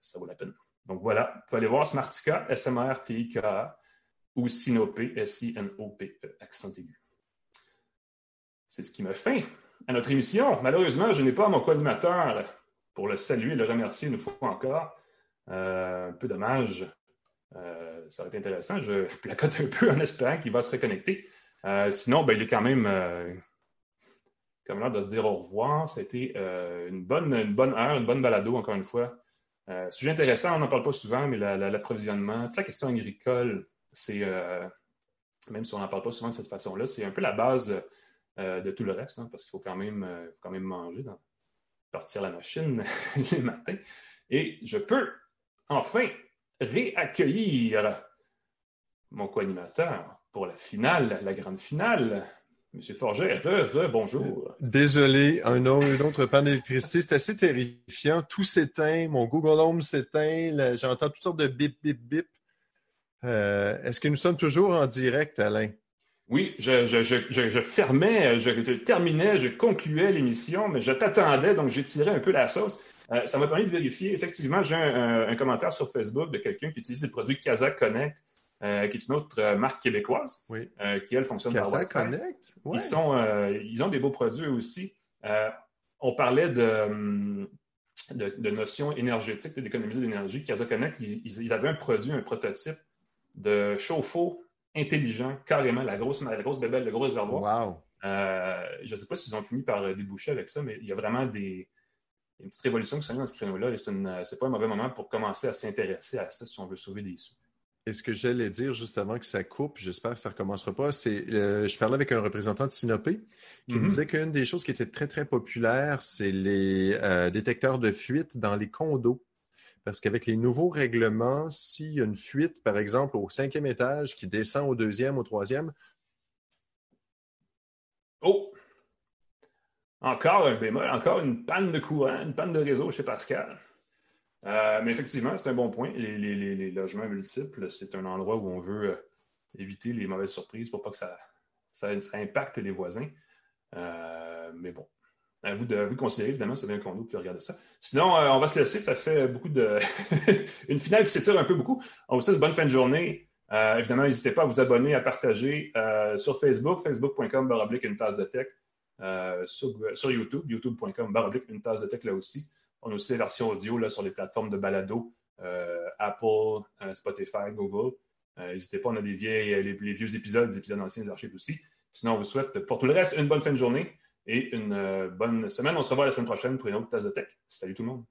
ça vaut la peine. Donc voilà, vous pouvez aller voir Smartica, S-M-R-T-I-K-A, ou S-I-N-O-P-E, accent aigu. C'est ce qui me fait à notre émission. Malheureusement, je n'ai pas mon co-animateur pour le saluer et le remercier une fois encore. Euh, un peu dommage. Euh, ça aurait été intéressant. Je placote un peu en espérant qu'il va se reconnecter. Euh, sinon, ben, il est quand même comme l'heure de se dire au revoir. C'était une, bonne, une bonne heure, une bonne balado, encore une fois. sujet intéressant, on n'en parle pas souvent, mais l'approvisionnement, toute la question agricole, c'est, même si on n'en parle pas souvent de cette façon-là, c'est un peu la base euh, de tout le reste, hein, parce qu'il faut quand même, euh, quand même manger, partir la machine les matins. Et je peux enfin réaccueillir mon co-animateur pour la finale, la grande finale. Monsieur Forget, re, bonjour. Désolé, un autre, panne d'électricité, c'est assez terrifiant. Tout s'éteint, mon Google Home s'éteint, j'entends toutes sortes de bip, bip, bip. Euh, est-ce que nous sommes toujours en direct, Alain? Oui, je, fermais, je, terminais, je concluais l'émission, mais je t'attendais, donc j'ai tiré un peu la sauce. Euh, ça m'a permis de vérifier. Effectivement, j'ai un, commentaire sur Facebook de quelqu'un qui utilise le produit Kazakh Connect, euh, qui est une autre marque québécoise, qui, elle, fonctionne Kazakh Connect? Ils, sont, ils ont des beaux produits aussi. on parlait de, de, notions énergétiques, d'économiser d'énergie. Kazakh Connect, ils, avaient un produit, un prototype de chauffe-eau intelligent, carrément, la grosse, la grosse bébelle, le gros réservoir. Euh, je ne sais pas s'ils ont fini par déboucher avec ça, mais il y a vraiment des, une petite révolution qui s'est dans ce créneau-là et ce n'est pas un mauvais moment pour commencer à s'intéresser à ça si on veut sauver des sous. Et ce que j'allais dire juste avant que ça coupe, j'espère que ça ne recommencera pas, c'est euh, je parlais avec un représentant de Sinopé qui me mm-hmm. disait qu'une des choses qui était très, très populaire, c'est les euh, détecteurs de fuite dans les condos. Parce qu'avec les nouveaux règlements, s'il y a une fuite, par exemple, au cinquième étage qui descend au deuxième, au troisième. Oh! Encore un bémol, encore une panne de courant, une panne de réseau chez Pascal. Euh, mais effectivement, c'est un bon point. Les, logements multiples, c'est un endroit où on veut euh, éviter les mauvaises surprises pour pas que ça, impacte les voisins. Euh, mais bon, à vous de, vous considérer, évidemment, c'est bien qu'on vous pouvez regarder ça. Sinon, on va se laisser. Ça fait beaucoup de. une finale qui s'étire un peu beaucoup. On vous souhaite une bonne fin de journée. évidemment, n'hésitez pas à vous abonner, à partager sur Facebook, facebook.com baroblique une tasse de tech, sur, YouTube, youtube.com baroblique une tasse de tech là aussi. On a aussi les versions audio là, sur les plateformes de balado, euh, Apple, euh, Spotify, Google. Euh, n'hésitez pas, on a les, vieilles, les, vieux épisodes, des épisodes anciens des archives aussi. Sinon, on vous souhaite pour tout le reste une bonne fin de journée et une bonne semaine. On se revoit la semaine prochaine pour une autre tasse de tech. Salut tout le monde.